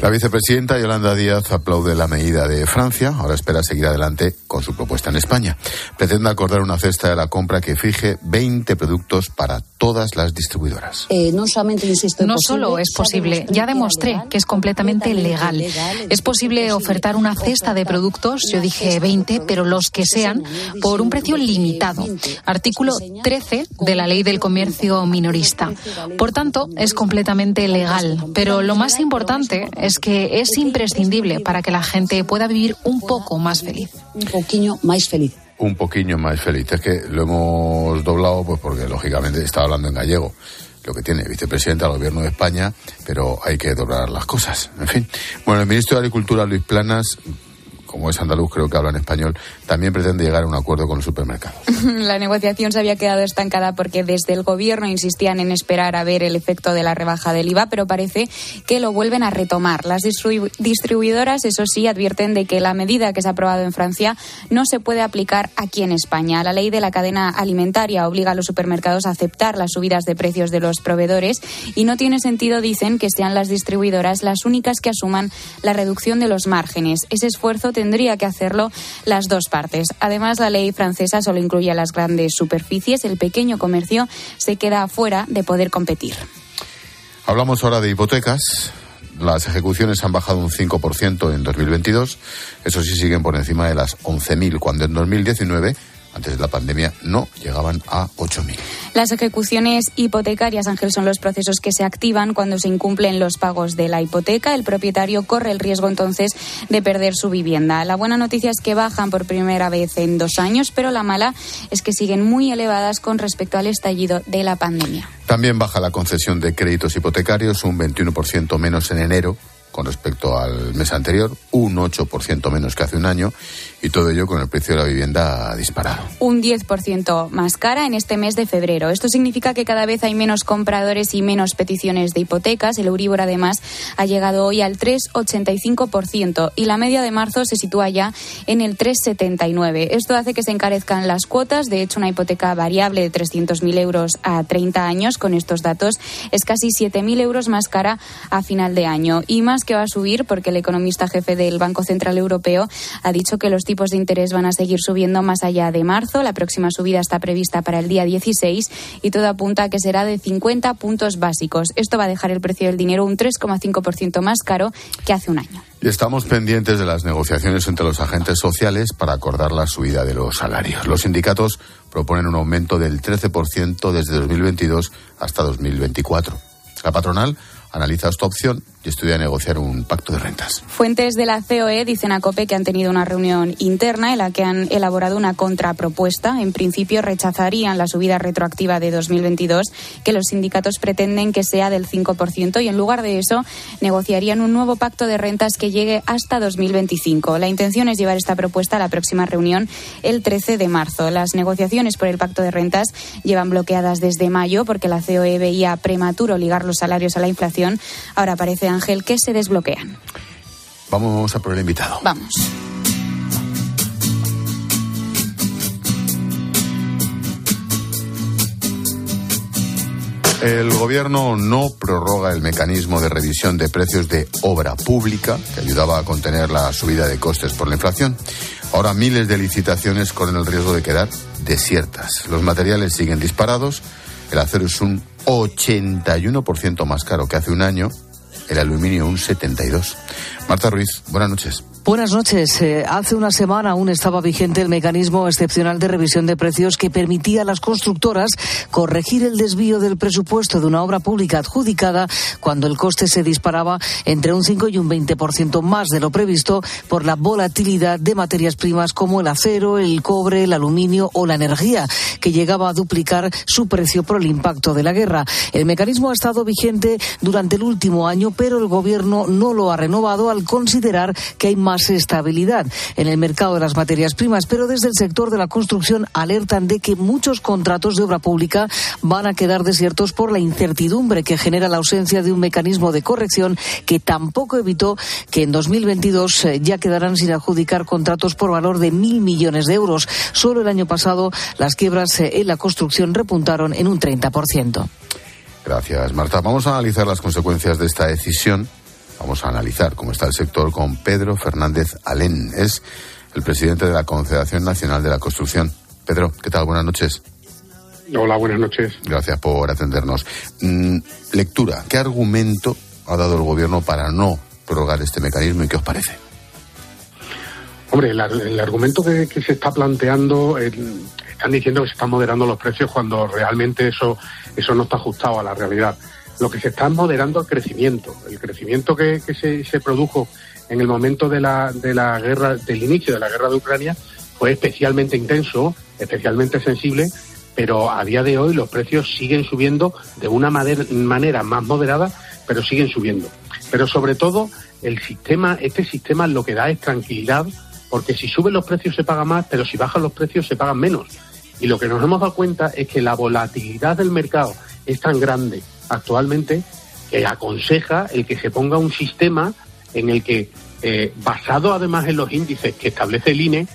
La vicepresidenta Yolanda Díaz aplaude la medida de Francia. Ahora espera seguir adelante con su propuesta en España. Pretende acordar una cesta de la compra que fije 20 productos para todas las distribuidoras. Eh, no solamente insisto, no solo es posible, ya demostré que es completamente legal. Es posible ofertar una cesta de productos, yo dije 20, pero los que sean, por un precio limitado. Artículo 13 de la Ley del Comercio Minorista. Por tanto, es completamente legal. Pero lo más importante es que es imprescindible para que la gente pueda vivir un poco más feliz. Un poquillo más feliz. Un poquillo más feliz. Es que lo hemos doblado pues porque lógicamente está hablando en gallego lo que tiene vicepresidente del gobierno de España, pero hay que doblar las cosas. En fin. Bueno, el ministro de Agricultura, Luis Planas, como es andaluz, creo que habla en español, también pretende llegar a un acuerdo con los supermercados. La negociación se había quedado estancada porque desde el gobierno insistían en esperar a ver el efecto de la rebaja del IVA, pero parece que lo vuelven a retomar. Las distribuidoras, eso sí, advierten de que la medida que se ha aprobado en Francia no se puede aplicar aquí en España. La ley de la cadena alimentaria obliga a los supermercados a aceptar las subidas de precios de los proveedores y no tiene sentido, dicen, que sean las distribuidoras las únicas que asuman la reducción de los márgenes. Ese esfuerzo tendría que hacerlo las dos partes. Además, la ley francesa solo incluye a las grandes superficies. El pequeño comercio se queda fuera de poder competir. Hablamos ahora de hipotecas. Las ejecuciones han bajado un 5% en 2022. Eso sí, siguen por encima de las 11.000, cuando en 2019 antes de la pandemia no llegaban a 8.000. Las ejecuciones hipotecarias, Ángel, son los procesos que se activan cuando se incumplen los pagos de la hipoteca. El propietario corre el riesgo entonces de perder su vivienda. La buena noticia es que bajan por primera vez en dos años, pero la mala es que siguen muy elevadas con respecto al estallido de la pandemia. También baja la concesión de créditos hipotecarios, un 21% menos en enero con respecto al mes anterior, un 8% menos que hace un año, y todo ello con el precio de la vivienda disparado. Un 10% más cara en este mes de febrero. Esto significa que cada vez hay menos compradores y menos peticiones de hipotecas. El Euribor, además, ha llegado hoy al 3,85% y la media de marzo se sitúa ya en el 3,79%. Esto hace que se encarezcan las cuotas. De hecho, una hipoteca variable de 300.000 euros a 30 años, con estos datos, es casi 7.000 euros más cara a final de año. Y más que va a subir porque el economista jefe del Banco Central Europeo ha dicho que los tipos de interés van a seguir subiendo más allá de marzo. La próxima subida está prevista para el día 16 y todo apunta a que será de 50 puntos básicos. Esto va a dejar el precio del dinero un 3,5% más caro que hace un año. Y estamos pendientes de las negociaciones entre los agentes sociales para acordar la subida de los salarios. Los sindicatos proponen un aumento del 13% desde 2022 hasta 2024. La patronal analiza esta opción y estudia negociar un pacto de rentas. Fuentes de la COE dicen a COPE que han tenido una reunión interna en la que han elaborado una contrapropuesta. En principio rechazarían la subida retroactiva de 2022, que los sindicatos pretenden que sea del 5%, y en lugar de eso negociarían un nuevo pacto de rentas que llegue hasta 2025. La intención es llevar esta propuesta a la próxima reunión el 13 de marzo. Las negociaciones por el pacto de rentas llevan bloqueadas desde mayo porque la COE veía prematuro ligar los salarios a la inflación. Ahora parece Ángel, que se desbloquean. Vamos a por el invitado. Vamos. El gobierno no prorroga el mecanismo de revisión de precios de obra pública que ayudaba a contener la subida de costes por la inflación. Ahora miles de licitaciones corren el riesgo de quedar desiertas. Los materiales siguen disparados. El acero es un 81% más caro que hace un año el aluminio un 72. Marta Ruiz, buenas noches. Buenas noches. Eh, hace una semana aún estaba vigente el mecanismo excepcional de revisión de precios que permitía a las constructoras corregir el desvío del presupuesto de una obra pública adjudicada cuando el coste se disparaba entre un 5 y un 20% más de lo previsto por la volatilidad de materias primas como el acero, el cobre, el aluminio o la energía, que llegaba a duplicar su precio por el impacto de la guerra. El mecanismo ha estado vigente durante el último año, pero el Gobierno no lo ha renovado al considerar que hay más estabilidad en el mercado de las materias primas, pero desde el sector de la construcción alertan de que muchos contratos de obra pública van a quedar desiertos por la incertidumbre que genera la ausencia de un mecanismo de corrección que tampoco evitó que en 2022 eh, ya quedarán sin adjudicar contratos por valor de mil millones de euros. Solo el año pasado las quiebras eh, en la construcción repuntaron en un 30%. Gracias, Marta. Vamos a analizar las consecuencias de esta decisión Vamos a analizar cómo está el sector con Pedro Fernández Alén. Es el presidente de la Confederación Nacional de la Construcción. Pedro, ¿qué tal? Buenas noches. Hola, buenas noches. Gracias por atendernos. Mm, lectura, ¿qué argumento ha dado el gobierno para no prorrogar este mecanismo y qué os parece? Hombre, el, argumento que, se está planteando, están diciendo que se están moderando los precios cuando realmente eso, eso no está ajustado a la realidad lo que se está moderando el crecimiento. El crecimiento que, se, produjo en el momento de la, de la guerra, del inicio de la guerra de Ucrania, fue especialmente intenso, especialmente sensible, pero a día de hoy los precios siguen subiendo de una manera más moderada, pero siguen subiendo. Pero sobre todo, el sistema, este sistema lo que da es tranquilidad, porque si suben los precios se paga más, pero si bajan los precios se pagan menos. Y lo que nos hemos dado cuenta es que la volatilidad del mercado es tan grande actualmente que aconseja el que se ponga un sistema en el que, eh, basado además en los índices que establece el INE,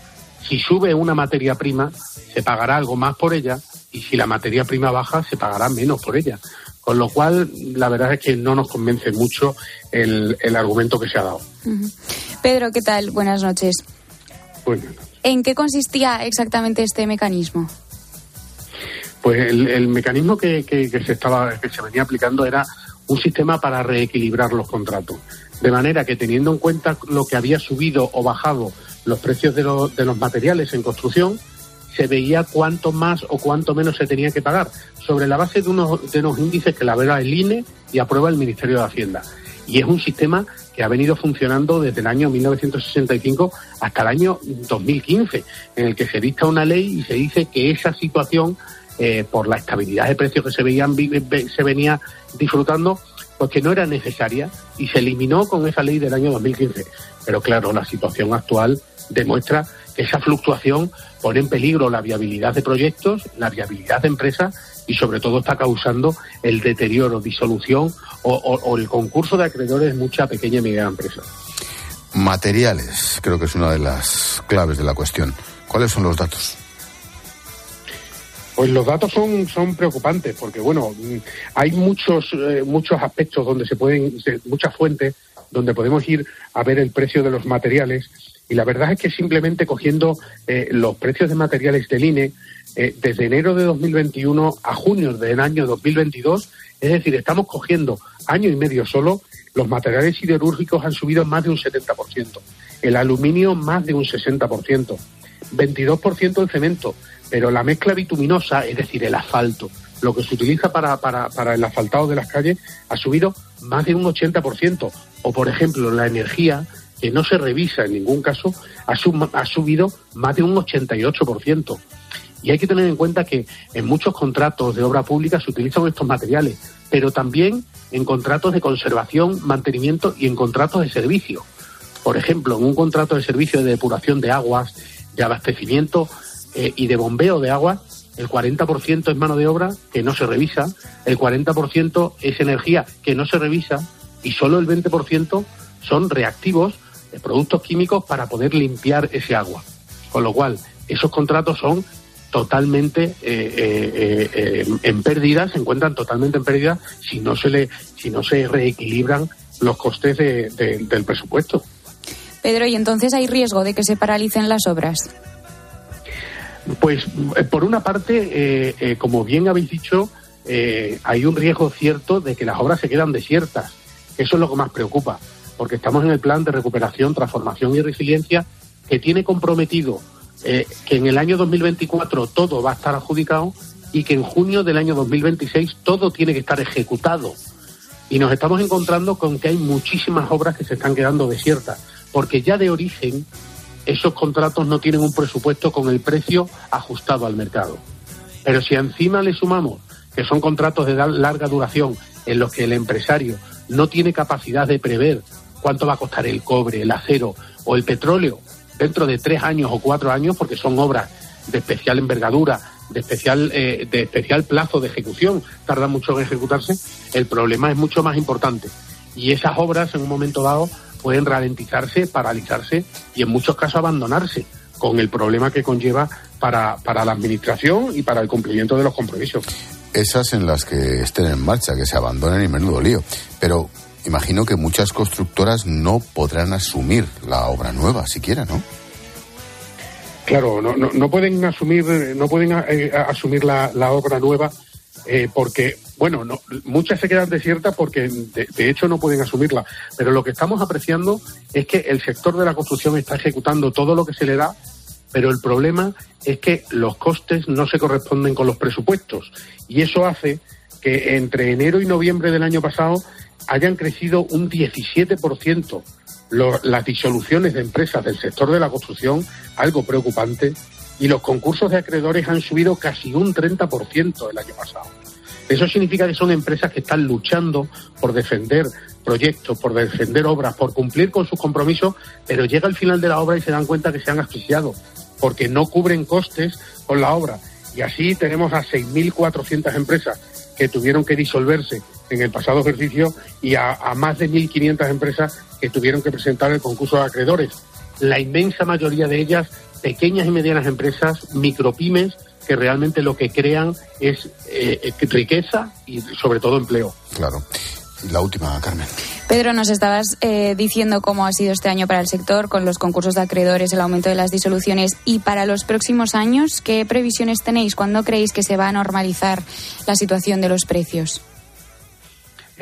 si sube una materia prima, se pagará algo más por ella y si la materia prima baja, se pagará menos por ella. Con lo cual, la verdad es que no nos convence mucho el, argumento que se ha dado. Pedro, ¿qué tal? Buenas noches. Buenas ¿En qué consistía exactamente este mecanismo? Pues el, mecanismo que, se estaba, que se venía aplicando era un sistema para reequilibrar los contratos. De manera que teniendo en cuenta lo que había subido o bajado los precios de, de los materiales en construcción, se veía cuánto más o cuánto menos se tenía que pagar, sobre la base de unos, de unos índices que la verá el INE y aprueba el Ministerio de Hacienda. Y es un sistema que ha venido funcionando desde el año 1965 hasta el año 2015, en el que se dicta una ley y se dice que esa situación eh, por la estabilidad de precios que se, veían, se venía disfrutando, pues que no era necesaria y se eliminó con esa ley del año 2015. Pero claro, la situación actual demuestra que esa fluctuación pone en peligro la viabilidad de proyectos, la viabilidad de empresas y sobre todo está causando el deterioro, disolución o, o el concurso de acreedores de mucha pequeña y mediana empresa. Materiales, creo que es una de las claves de la cuestión. ¿Cuáles son los datos? Pues los datos son, son preocupantes porque, bueno, hay muchos, eh, muchos aspectos donde se pueden, muchas fuentes donde podemos ir a ver el precio de los materiales y la verdad es que simplemente cogiendo eh, los precios de materiales del INE eh, desde enero de 2021 a junio del año 2022, es decir, estamos cogiendo año y medio solo, los materiales siderúrgicos han subido más de un 70%, el aluminio más de un 60%, 22% el cemento, pero la mezcla bituminosa, es decir, el asfalto, lo que se utiliza para, para, para el asfaltado de las calles ha subido más de un 80%. O, por ejemplo, la energía, que no se revisa en ningún caso, ha, subido más de un 88%. Y hay que tener en cuenta que en muchos contratos de obra pública se utilizan estos materiales, pero también en contratos de conservación, mantenimiento y en contratos de servicio. Por ejemplo, en un contrato de servicio de depuración de aguas, de abastecimiento eh, y de bombeo de agua, el 40% es mano de obra que no se revisa, el 40% es energía que no se revisa y solo el 20% son reactivos, de productos químicos para poder limpiar ese agua. Con lo cual, esos contratos son totalmente eh, eh, eh, en pérdida, se encuentran totalmente en pérdida si no se le, si no se reequilibran los costes del presupuesto. Pedro, ¿y entonces hay riesgo de que se paralicen las obras? Pues por una parte, como bien habéis dicho, hay un riesgo cierto de que las obras se quedan desiertas. Eso es lo que más preocupa, porque estamos en el plan de recuperación, transformación y resiliencia que tiene comprometido eh, que en el año 2024 todo va a estar adjudicado y que en junio del año 2026 todo tiene que estar ejecutado. Y nos estamos encontrando con que hay muchísimas obras que se están quedando desiertas, porque ya de origen esos contratos no tienen un presupuesto con el precio ajustado al mercado. Pero si encima le sumamos que son contratos de larga duración en los que el empresario no tiene capacidad de prever cuánto va a costar el cobre, el acero o el petróleo dentro de tres años o cuatro años, porque son obras de especial envergadura, de especial, eh, de especial plazo de ejecución, tardan mucho en ejecutarse, el problema es mucho más importante. Y esas obras en un momento dado pueden ralentizarse, paralizarse y en muchos casos abandonarse, con el problema que conlleva para, para la administración y para el cumplimiento de los compromisos. Esas en las que estén en marcha, que se abandonen y menudo lío. Pero imagino que muchas constructoras no podrán asumir la obra nueva siquiera, ¿no? Claro, no, no, pueden asumir, no pueden eh, asumir la, obra nueva eh, porque, bueno, no, muchas se quedan desiertas porque de, hecho no pueden asumirla. Pero lo que estamos apreciando es que el sector de la construcción está ejecutando todo lo que se le da, pero el problema es que los costes no se corresponden con los presupuestos. Y eso hace que entre enero y noviembre del año pasado hayan crecido un 17% las disoluciones de empresas del sector de la construcción, algo preocupante, y los concursos de acreedores han subido casi un 30% el año pasado. Eso significa que son empresas que están luchando por defender proyectos, por defender obras, por cumplir con sus compromisos, pero llega el final de la obra y se dan cuenta que se han asfixiado, porque no cubren costes con la obra. Y así tenemos a 6.400 empresas que tuvieron que disolverse en el pasado ejercicio y a, más de 1.500 empresas que tuvieron que presentar el concurso de acreedores. La inmensa mayoría de ellas pequeñas y medianas empresas, micropymes, que realmente lo que crean es eh, riqueza y sobre todo empleo. Claro. La última, Carmen. Pedro, nos estabas eh, diciendo cómo ha sido este año para el sector con los concursos de acreedores, el aumento de las disoluciones y para los próximos años, ¿qué previsiones tenéis? ¿Cuándo creéis que se va a normalizar la situación de los precios?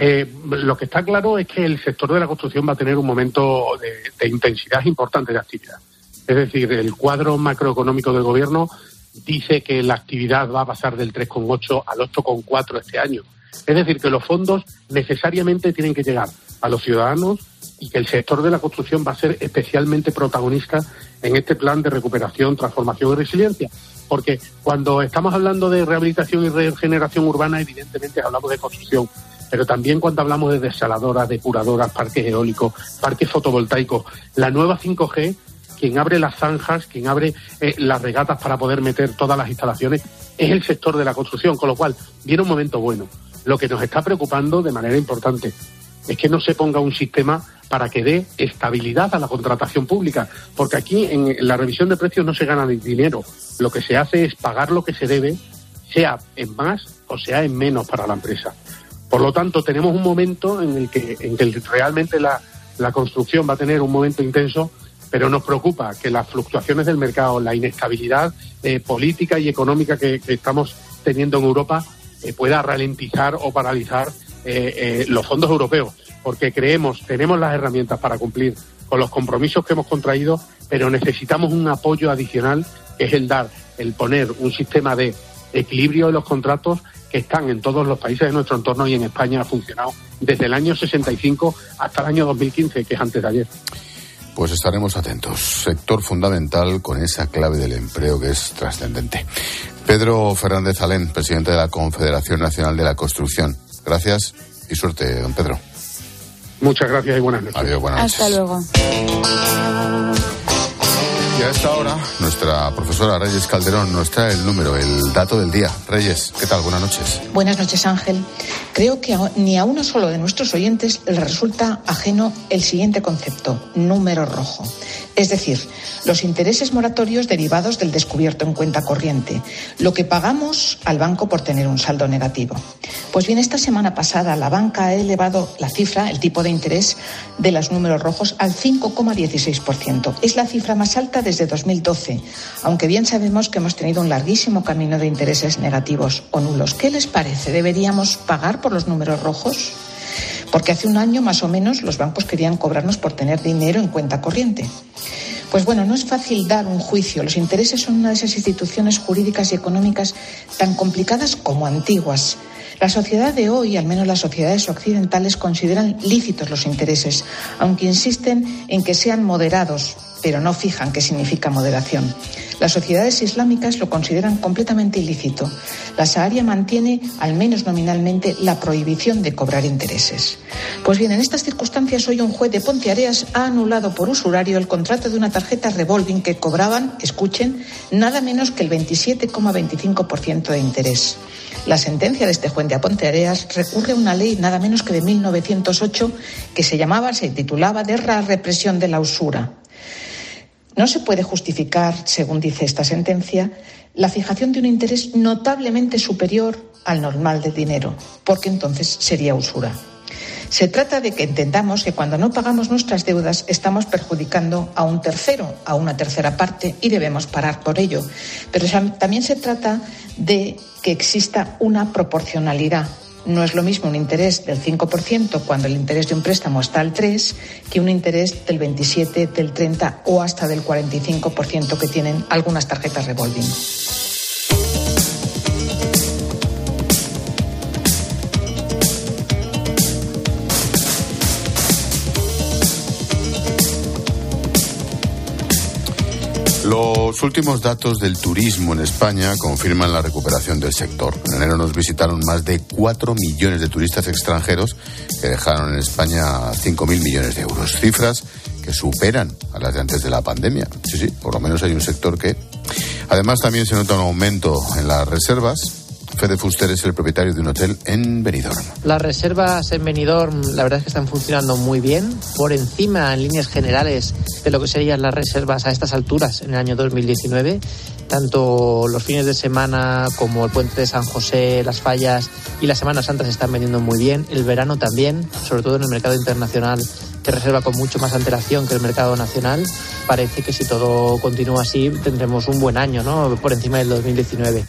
Eh, lo que está claro es que el sector de la construcción va a tener un momento de, intensidad importante de actividad. Es decir, el cuadro macroeconómico del gobierno dice que la actividad va a pasar del 3,8 al 8,4 este año. Es decir, que los fondos necesariamente tienen que llegar a los ciudadanos y que el sector de la construcción va a ser especialmente protagonista en este plan de recuperación, transformación y resiliencia. Porque cuando estamos hablando de rehabilitación y regeneración urbana, evidentemente hablamos de construcción, pero también cuando hablamos de desaladoras, depuradoras, parques eólicos, parques fotovoltaicos, la nueva 5G, quien abre las zanjas, quien abre eh, las regatas para poder meter todas las instalaciones, es el sector de la construcción, con lo cual viene un momento bueno. Lo que nos está preocupando de manera importante es que no se ponga un sistema para que dé estabilidad a la contratación pública, porque aquí en la revisión de precios no se gana dinero, lo que se hace es pagar lo que se debe, sea en más o sea en menos para la empresa. Por lo tanto, tenemos un momento en el que, en que realmente la, construcción va a tener un momento intenso, pero nos preocupa que las fluctuaciones del mercado, la inestabilidad eh, política y económica que, estamos teniendo en Europa eh, pueda ralentizar o paralizar eh, los fondos europeos, porque creemos, tenemos las herramientas para cumplir con los compromisos que hemos contraído, pero necesitamos un apoyo adicional, que es el dar, el poner un sistema de equilibrio de los contratos que están en todos los países de nuestro entorno y en España ha funcionado desde el año 65 hasta el año 2015, que es antes de ayer. Pues estaremos atentos. Sector fundamental con esa clave del empleo que es trascendente. Pedro Fernández Alén, presidente de la Confederación Nacional de la Construcción. Gracias y suerte, don Pedro. Muchas gracias y buenas noches. Adiós, buenas noches. Hasta luego. Y a esta hora, nuestra profesora Reyes Calderón nos trae el número, el dato del día. Reyes, ¿qué tal? Buenas noches. Buenas noches, Ángel. Creo que a- ni a uno solo de nuestros oyentes le resulta ajeno el siguiente concepto, número rojo. Es decir, los intereses moratorios derivados del descubierto en cuenta corriente, lo que pagamos al banco por tener un saldo negativo. Pues bien, esta semana pasada la banca ha elevado la cifra, el tipo de interés de los números rojos al 5,16%. Es la cifra más alta desde 2012, aunque bien sabemos que hemos tenido un larguísimo camino de intereses negativos o nulos. ¿Qué les parece? ¿Deberíamos pagar por los números rojos? Porque hace un año más o menos los bancos querían cobrarnos por tener dinero en cuenta corriente. Pues bueno, no es fácil dar un juicio. Los intereses son una de esas instituciones jurídicas y económicas tan complicadas como antiguas. La sociedad de hoy, al menos las sociedades occidentales, consideran lícitos los intereses, aunque insisten en que sean moderados, pero no fijan qué significa moderación. Las sociedades islámicas lo consideran completamente ilícito. La Sharia mantiene, al menos nominalmente, la prohibición de cobrar intereses. Pues bien, en estas circunstancias, hoy un juez de Ponteareas ha anulado por usurario el contrato de una tarjeta revolving que cobraban, escuchen, nada menos que el 27,25% de interés. La sentencia de este juez de Ponteareas recurre a una ley nada menos que de 1908 que se llamaba, se titulaba de la represión de la usura. No se puede justificar, según dice esta sentencia, la fijación de un interés notablemente superior al normal del dinero, porque entonces sería usura. Se trata de que entendamos que cuando no pagamos nuestras deudas estamos perjudicando a un tercero, a una tercera parte, y debemos parar por ello. Pero también se trata de que exista una proporcionalidad. No es lo mismo un interés del 5% cuando el interés de un préstamo está al 3 que un interés del 27, del 30 o hasta del 45% que tienen algunas tarjetas revolving. Los últimos datos del turismo en España confirman la recuperación del sector. En enero nos visitaron más de 4 millones de turistas extranjeros que dejaron en España 5.000 millones de euros. Cifras que superan a las de antes de la pandemia. Sí, sí, por lo menos hay un sector que... Además también se nota un aumento en las reservas. Fede Fuster es el propietario de un hotel en Benidorm. Las reservas en Benidorm, la verdad es que están funcionando muy bien, por encima en líneas generales de lo que serían las reservas a estas alturas en el año 2019. Tanto los fines de semana como el puente de San José, las fallas y la Semana Santa se están vendiendo muy bien. El verano también, sobre todo en el mercado internacional, que reserva con mucho más antelación que el mercado nacional. Parece que si todo continúa así tendremos un buen año, ¿no? Por encima del 2019.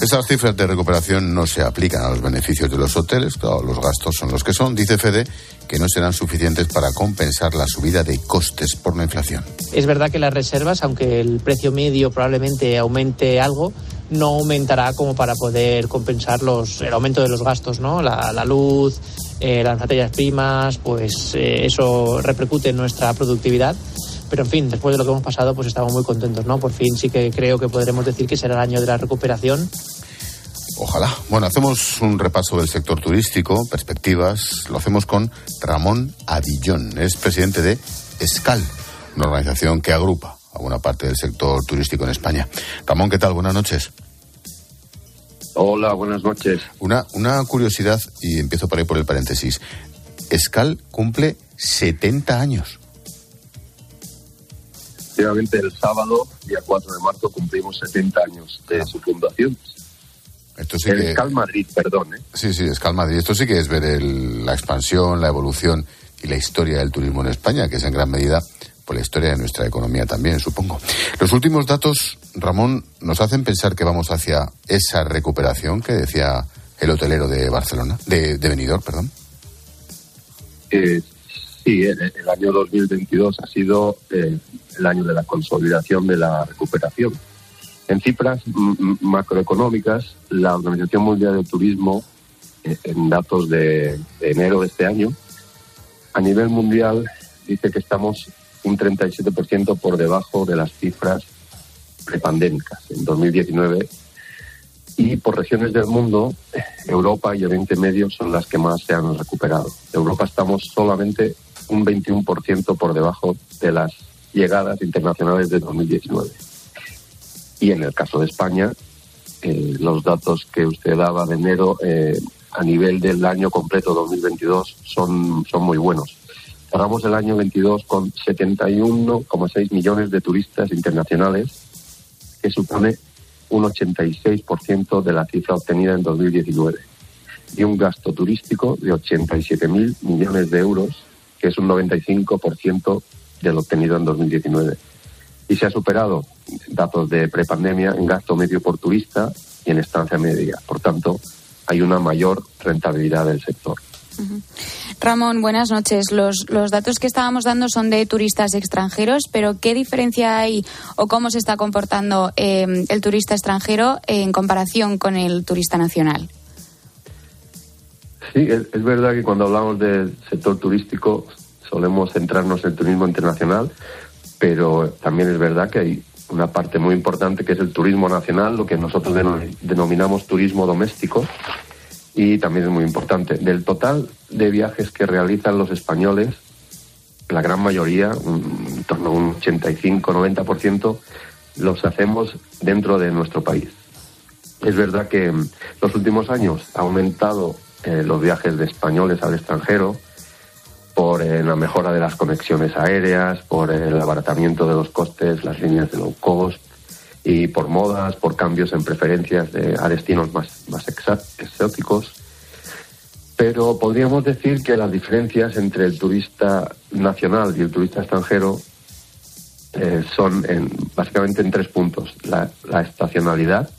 Estas cifras de recuperación no se aplican a los beneficios de los hoteles, claro, los gastos son los que son. Dice Fede que no serán suficientes para compensar la subida de costes por la inflación. Es verdad que las reservas, aunque el precio medio probablemente aumente algo, no aumentará como para poder compensar los, el aumento de los gastos, ¿no? La, la luz, eh, las materias primas, pues eh, eso repercute en nuestra productividad. Pero en fin, después de lo que hemos pasado, pues estamos muy contentos, ¿no? Por fin sí que creo que podremos decir que será el año de la recuperación. Ojalá. Bueno, hacemos un repaso del sector turístico, perspectivas. Lo hacemos con Ramón Adillón. Es presidente de ESCAL, una organización que agrupa a buena parte del sector turístico en España. Ramón, ¿qué tal? Buenas noches. Hola, buenas noches. Una, una curiosidad, y empiezo por ahí por el paréntesis. ESCAL cumple 70 años. Efectivamente, el sábado, día 4 de marzo, cumplimos 70 años de su fundación. Esto sí el que... Cal Madrid, perdón. ¿eh? Sí, sí, Escal Madrid. Esto sí que es ver el- la expansión, la evolución y la historia del turismo en España, que es en gran medida por la historia de nuestra economía también, supongo. Los últimos datos, Ramón, nos hacen pensar que vamos hacia esa recuperación que decía el hotelero de Barcelona, de, de Benidorm, perdón. Eh, sí, el, el año 2022 ha sido eh, el año de la consolidación de la recuperación. En cifras macroeconómicas, la Organización Mundial del Turismo, eh, en datos de, enero de este año, a nivel mundial dice que estamos un 37% por debajo de las cifras prepandémicas en 2019 y por regiones del mundo, Europa y Oriente Medio son las que más se han recuperado. Europa estamos solamente un 21% por debajo de las llegadas internacionales de 2019. Y en el caso de España, eh, los datos que usted daba de enero eh, a nivel del año completo 2022 son, son muy buenos. Cerramos el año 22 con 71,6 millones de turistas internacionales, que supone un 86% de la cifra obtenida en 2019, y un gasto turístico de 87.000 millones de euros, que es un 95% de lo obtenido en 2019 y se ha superado datos de prepandemia en gasto medio por turista y en estancia media. Por tanto, hay una mayor rentabilidad del sector. Ramón, buenas noches. Los, los datos que estábamos dando son de turistas extranjeros, pero ¿qué diferencia hay o cómo se está comportando eh, el turista extranjero en comparación con el turista nacional? Sí, es, verdad que cuando hablamos del sector turístico solemos centrarnos en el turismo internacional, pero también es verdad que hay una parte muy importante que es el turismo nacional, lo que nosotros denominamos turismo doméstico, y también es muy importante. Del total de viajes que realizan los españoles, la gran mayoría, en torno a un 85-90%, los hacemos dentro de nuestro país. Es verdad que en los últimos años ha aumentado eh, los viajes de españoles al extranjero, por eh, la mejora de las conexiones aéreas, por el abaratamiento de los costes, las líneas de low cost y por modas, por cambios en preferencias de, a destinos más, más exóticos. Pero podríamos decir que las diferencias entre el turista nacional y el turista extranjero eh, son en, básicamente en tres puntos. La, la estacionalidad.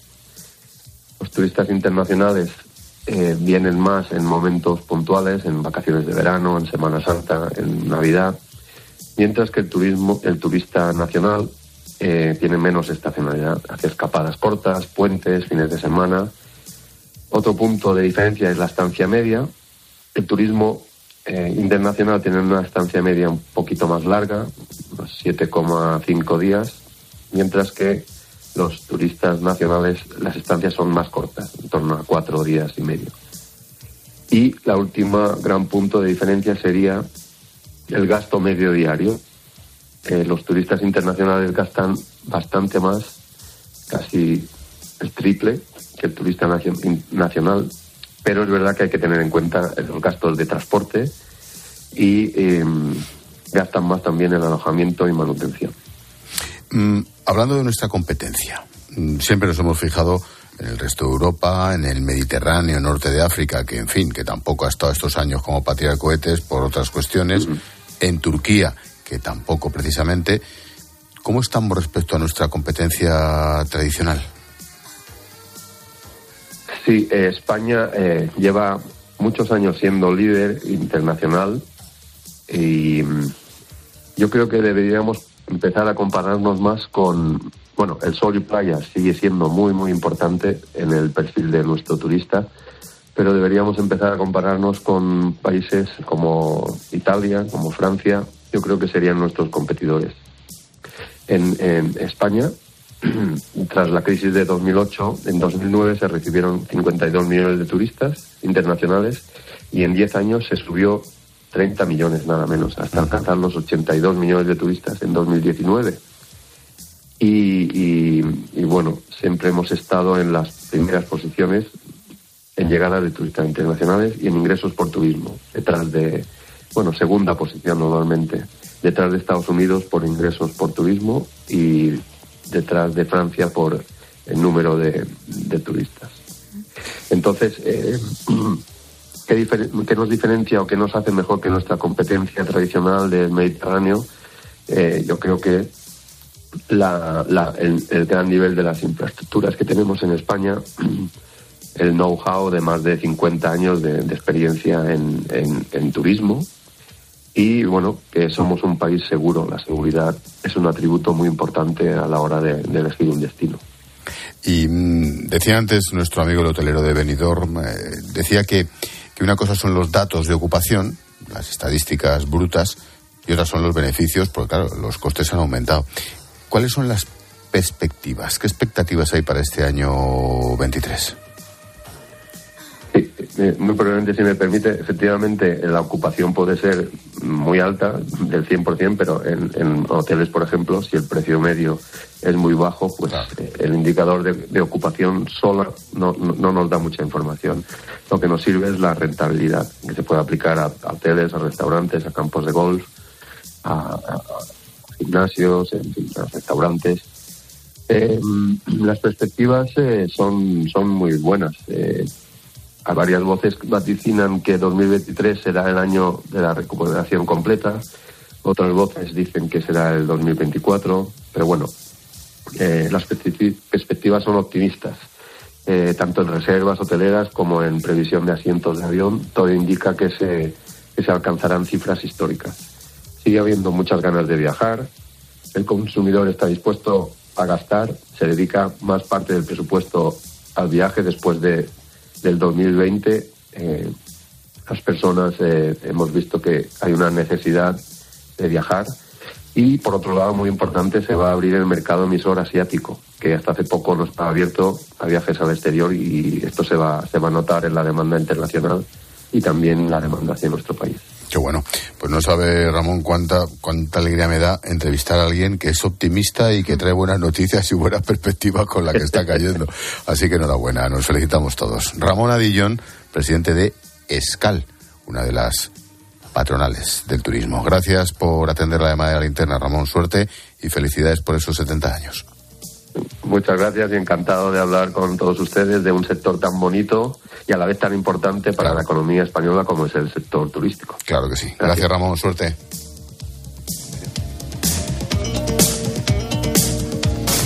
Los turistas internacionales eh, vienen más en momentos puntuales, en vacaciones de verano, en Semana Santa, en Navidad, mientras que el turismo, el turista nacional eh, tiene menos estacionalidad, hace escapadas cortas, puentes, fines de semana. Otro punto de diferencia es la estancia media. El turismo eh, internacional tiene una estancia media un poquito más larga, unos 7,5 días, mientras que los turistas nacionales las estancias son más cortas, en torno a cuatro días y medio. Y la última gran punto de diferencia sería el gasto medio diario. los turistas internacionales gastan bastante más, casi el triple que el turista nacional, pero es verdad que hay que tener en cuenta los gastos de transporte y em, gastan más también en alojamiento y manutención. Mm, hablando de nuestra competencia, mm, siempre nos hemos fijado en el resto de Europa, en el Mediterráneo, norte de África, que en fin, que tampoco ha estado estos años como para tirar cohetes por otras cuestiones, en Turquía, que tampoco precisamente. ¿Cómo estamos respecto a nuestra competencia tradicional? Sí, eh, España eh, lleva muchos años siendo líder internacional y mm, yo creo que deberíamos empezar a compararnos más con, bueno, el sol y playa sigue siendo muy, muy importante en el perfil de nuestro turista, pero deberíamos empezar a compararnos con países como Italia, como Francia, yo creo que serían nuestros competidores. En, en España, tras la crisis de 2008, en 2009 se recibieron 52 millones de turistas internacionales y en 10 años se subió 30 millones nada menos, hasta alcanzar los 82 millones de turistas en 2019. Y, y, bueno, siempre hemos estado en las primeras posiciones en llegadas de turistas internacionales y en ingresos por turismo, detrás de, bueno, segunda posición normalmente, detrás de Estados Unidos por ingresos por turismo y detrás de Francia por el número de, de turistas. Entonces, eh, ¿Qué, nos diferencia o qué nos hace mejor que nuestra competencia tradicional del Mediterráneo? Eh, yo creo que el, gran nivel de las infraestructuras que tenemos en España, el know-how de más de 50 años de, experiencia en, turismo y bueno, que somos un país seguro. La seguridad es un atributo muy importante a la hora de elegir un destino. Y mm, decía antes nuestro amigo el hotelero de Benidorm, eh, decía que, que una cosa son los datos de ocupación, las estadísticas brutas, y otras son los beneficios, porque claro, los costes han aumentado. ¿Cuáles son las perspectivas? ¿Qué expectativas hay para este año 23? Eh, muy probablemente, si me permite, efectivamente la ocupación puede ser muy alta, del 100%, pero en, en hoteles, por ejemplo, si el precio medio es muy bajo, pues eh, el indicador de, de ocupación sola no, no, no nos da mucha información. Lo que nos sirve es la rentabilidad, que se puede aplicar a, a hoteles, a restaurantes, a campos de golf, a, gimnasios, en fin, a restaurantes. Eh, las perspectivas eh, son, son muy buenas. Varias voces vaticinan que 2023 será el año de la recuperación completa. Otras voces dicen que será el 2024. Pero bueno, eh, las perspecti- perspectivas son optimistas. Eh, tanto en reservas hoteleras como en previsión de asientos de avión, todo indica que se, que se alcanzarán cifras históricas. Sigue habiendo muchas ganas de viajar, el consumidor está dispuesto a gastar, se dedica más parte del presupuesto al viaje después de, del 2020. eh, las personas eh, hemos visto que hay una necesidad de viajar y por otro lado muy importante se va a abrir el mercado emisor asiático que hasta hace poco no estaba abierto a viajes al exterior y esto se va se va a notar en la demanda internacional y también en la demanda hacia nuestro país. Qué bueno. Pues no sabe, Ramón, cuánta, cuánta alegría me da entrevistar a alguien que es optimista y que trae buenas noticias y buenas perspectivas con la que está cayendo. Así que enhorabuena, nos felicitamos todos. Ramón Adillón, presidente de ESCAL, una de las patronales del turismo. Gracias por atender la llamada de la linterna, Ramón. Suerte y felicidades por esos 70 años. Muchas gracias y encantado de hablar con todos ustedes de un sector tan bonito y a la vez tan importante para la economía española como es el sector turístico. Claro que sí. Gracias, Ramón. Suerte.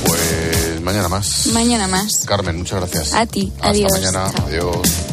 Pues mañana más. Mañana más. Carmen, muchas gracias. A ti. Hasta Adiós. mañana. Chao. Adiós.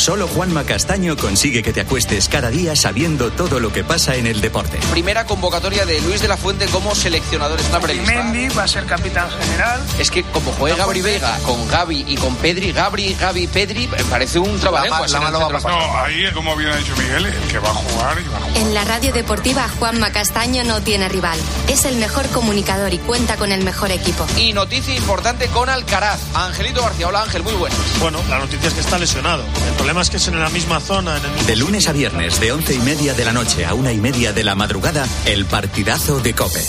Solo Juanma Castaño consigue que te acuestes cada día sabiendo todo lo que pasa en el deporte. Primera convocatoria de Luis de la Fuente como seleccionador está prevista. Mendy va a ser capitán general. Es que como juega Gabri Vega con Gaby y con Pedri, Gabri, Gaby, Pedri, me parece un trabajo. No, ahí, como bien ha dicho Miguel, el que va a jugar y va a jugar. En la radio deportiva, Juanma Castaño no tiene rival. Es el mejor comunicador y cuenta con el mejor equipo. Y noticia importante con Alcaraz. Angelito García, hola Ángel, muy buenas. Bueno, la noticia es que está lesionado. El problema es que es en la misma zona, De lunes a viernes, de once y media de la noche a una y media de la madrugada, el partidazo de Cope.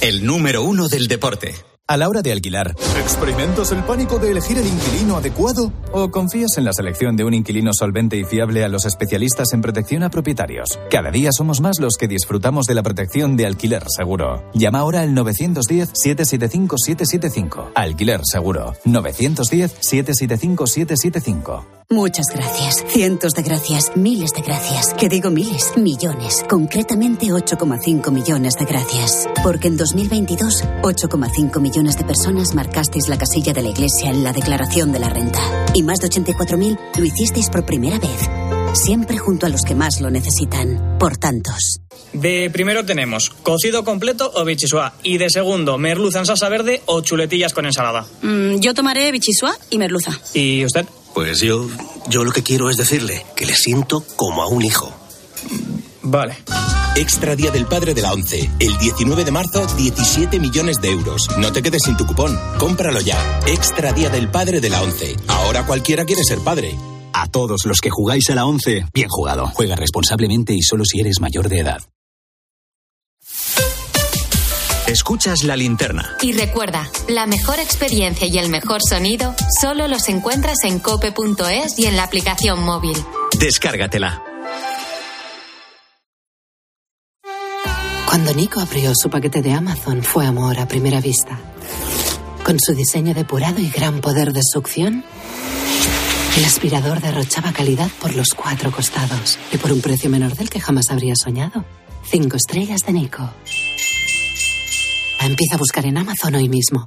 El número uno del deporte. A la hora de alquilar, ¿experimentas el pánico de elegir el inquilino adecuado? ¿O confías en la selección de un inquilino solvente y fiable a los especialistas en protección a propietarios? Cada día somos más los que disfrutamos de la protección de alquiler seguro. Llama ahora al 910-775-775. Alquiler seguro. 910-775-775. Muchas gracias. Cientos de gracias. Miles de gracias. Que digo miles. Millones. Concretamente 8,5 millones de gracias. Porque en 2022, 8,5 millones de personas marcasteis la casilla de la Iglesia en la declaración de la renta. Y más de 84.000 lo hicisteis por primera vez. Siempre junto a los que más lo necesitan. Por tantos. De primero tenemos cocido completo o bichisua. Y de segundo, merluza en salsa verde o chuletillas con ensalada. Mm, yo tomaré bichisua y merluza. ¿Y usted? Pues yo, yo lo que quiero es decirle que le siento como a un hijo. Vale. Extra Día del Padre de la ONCE. El 19 de marzo, 17 millones de euros. No te quedes sin tu cupón. Cómpralo ya. Extra Día del Padre de la ONCE. Ahora cualquiera quiere ser padre. A todos los que jugáis a la 11, bien jugado. Juega responsablemente y solo si eres mayor de edad. Escuchas la linterna. Y recuerda, la mejor experiencia y el mejor sonido solo los encuentras en cope.es y en la aplicación móvil. Descárgatela. Cuando Nico abrió su paquete de Amazon fue amor a primera vista. Con su diseño depurado y gran poder de succión, el aspirador derrochaba calidad por los cuatro costados y por un precio menor del que jamás habría soñado. Cinco estrellas de Nico. Empieza a buscar en Amazon hoy mismo.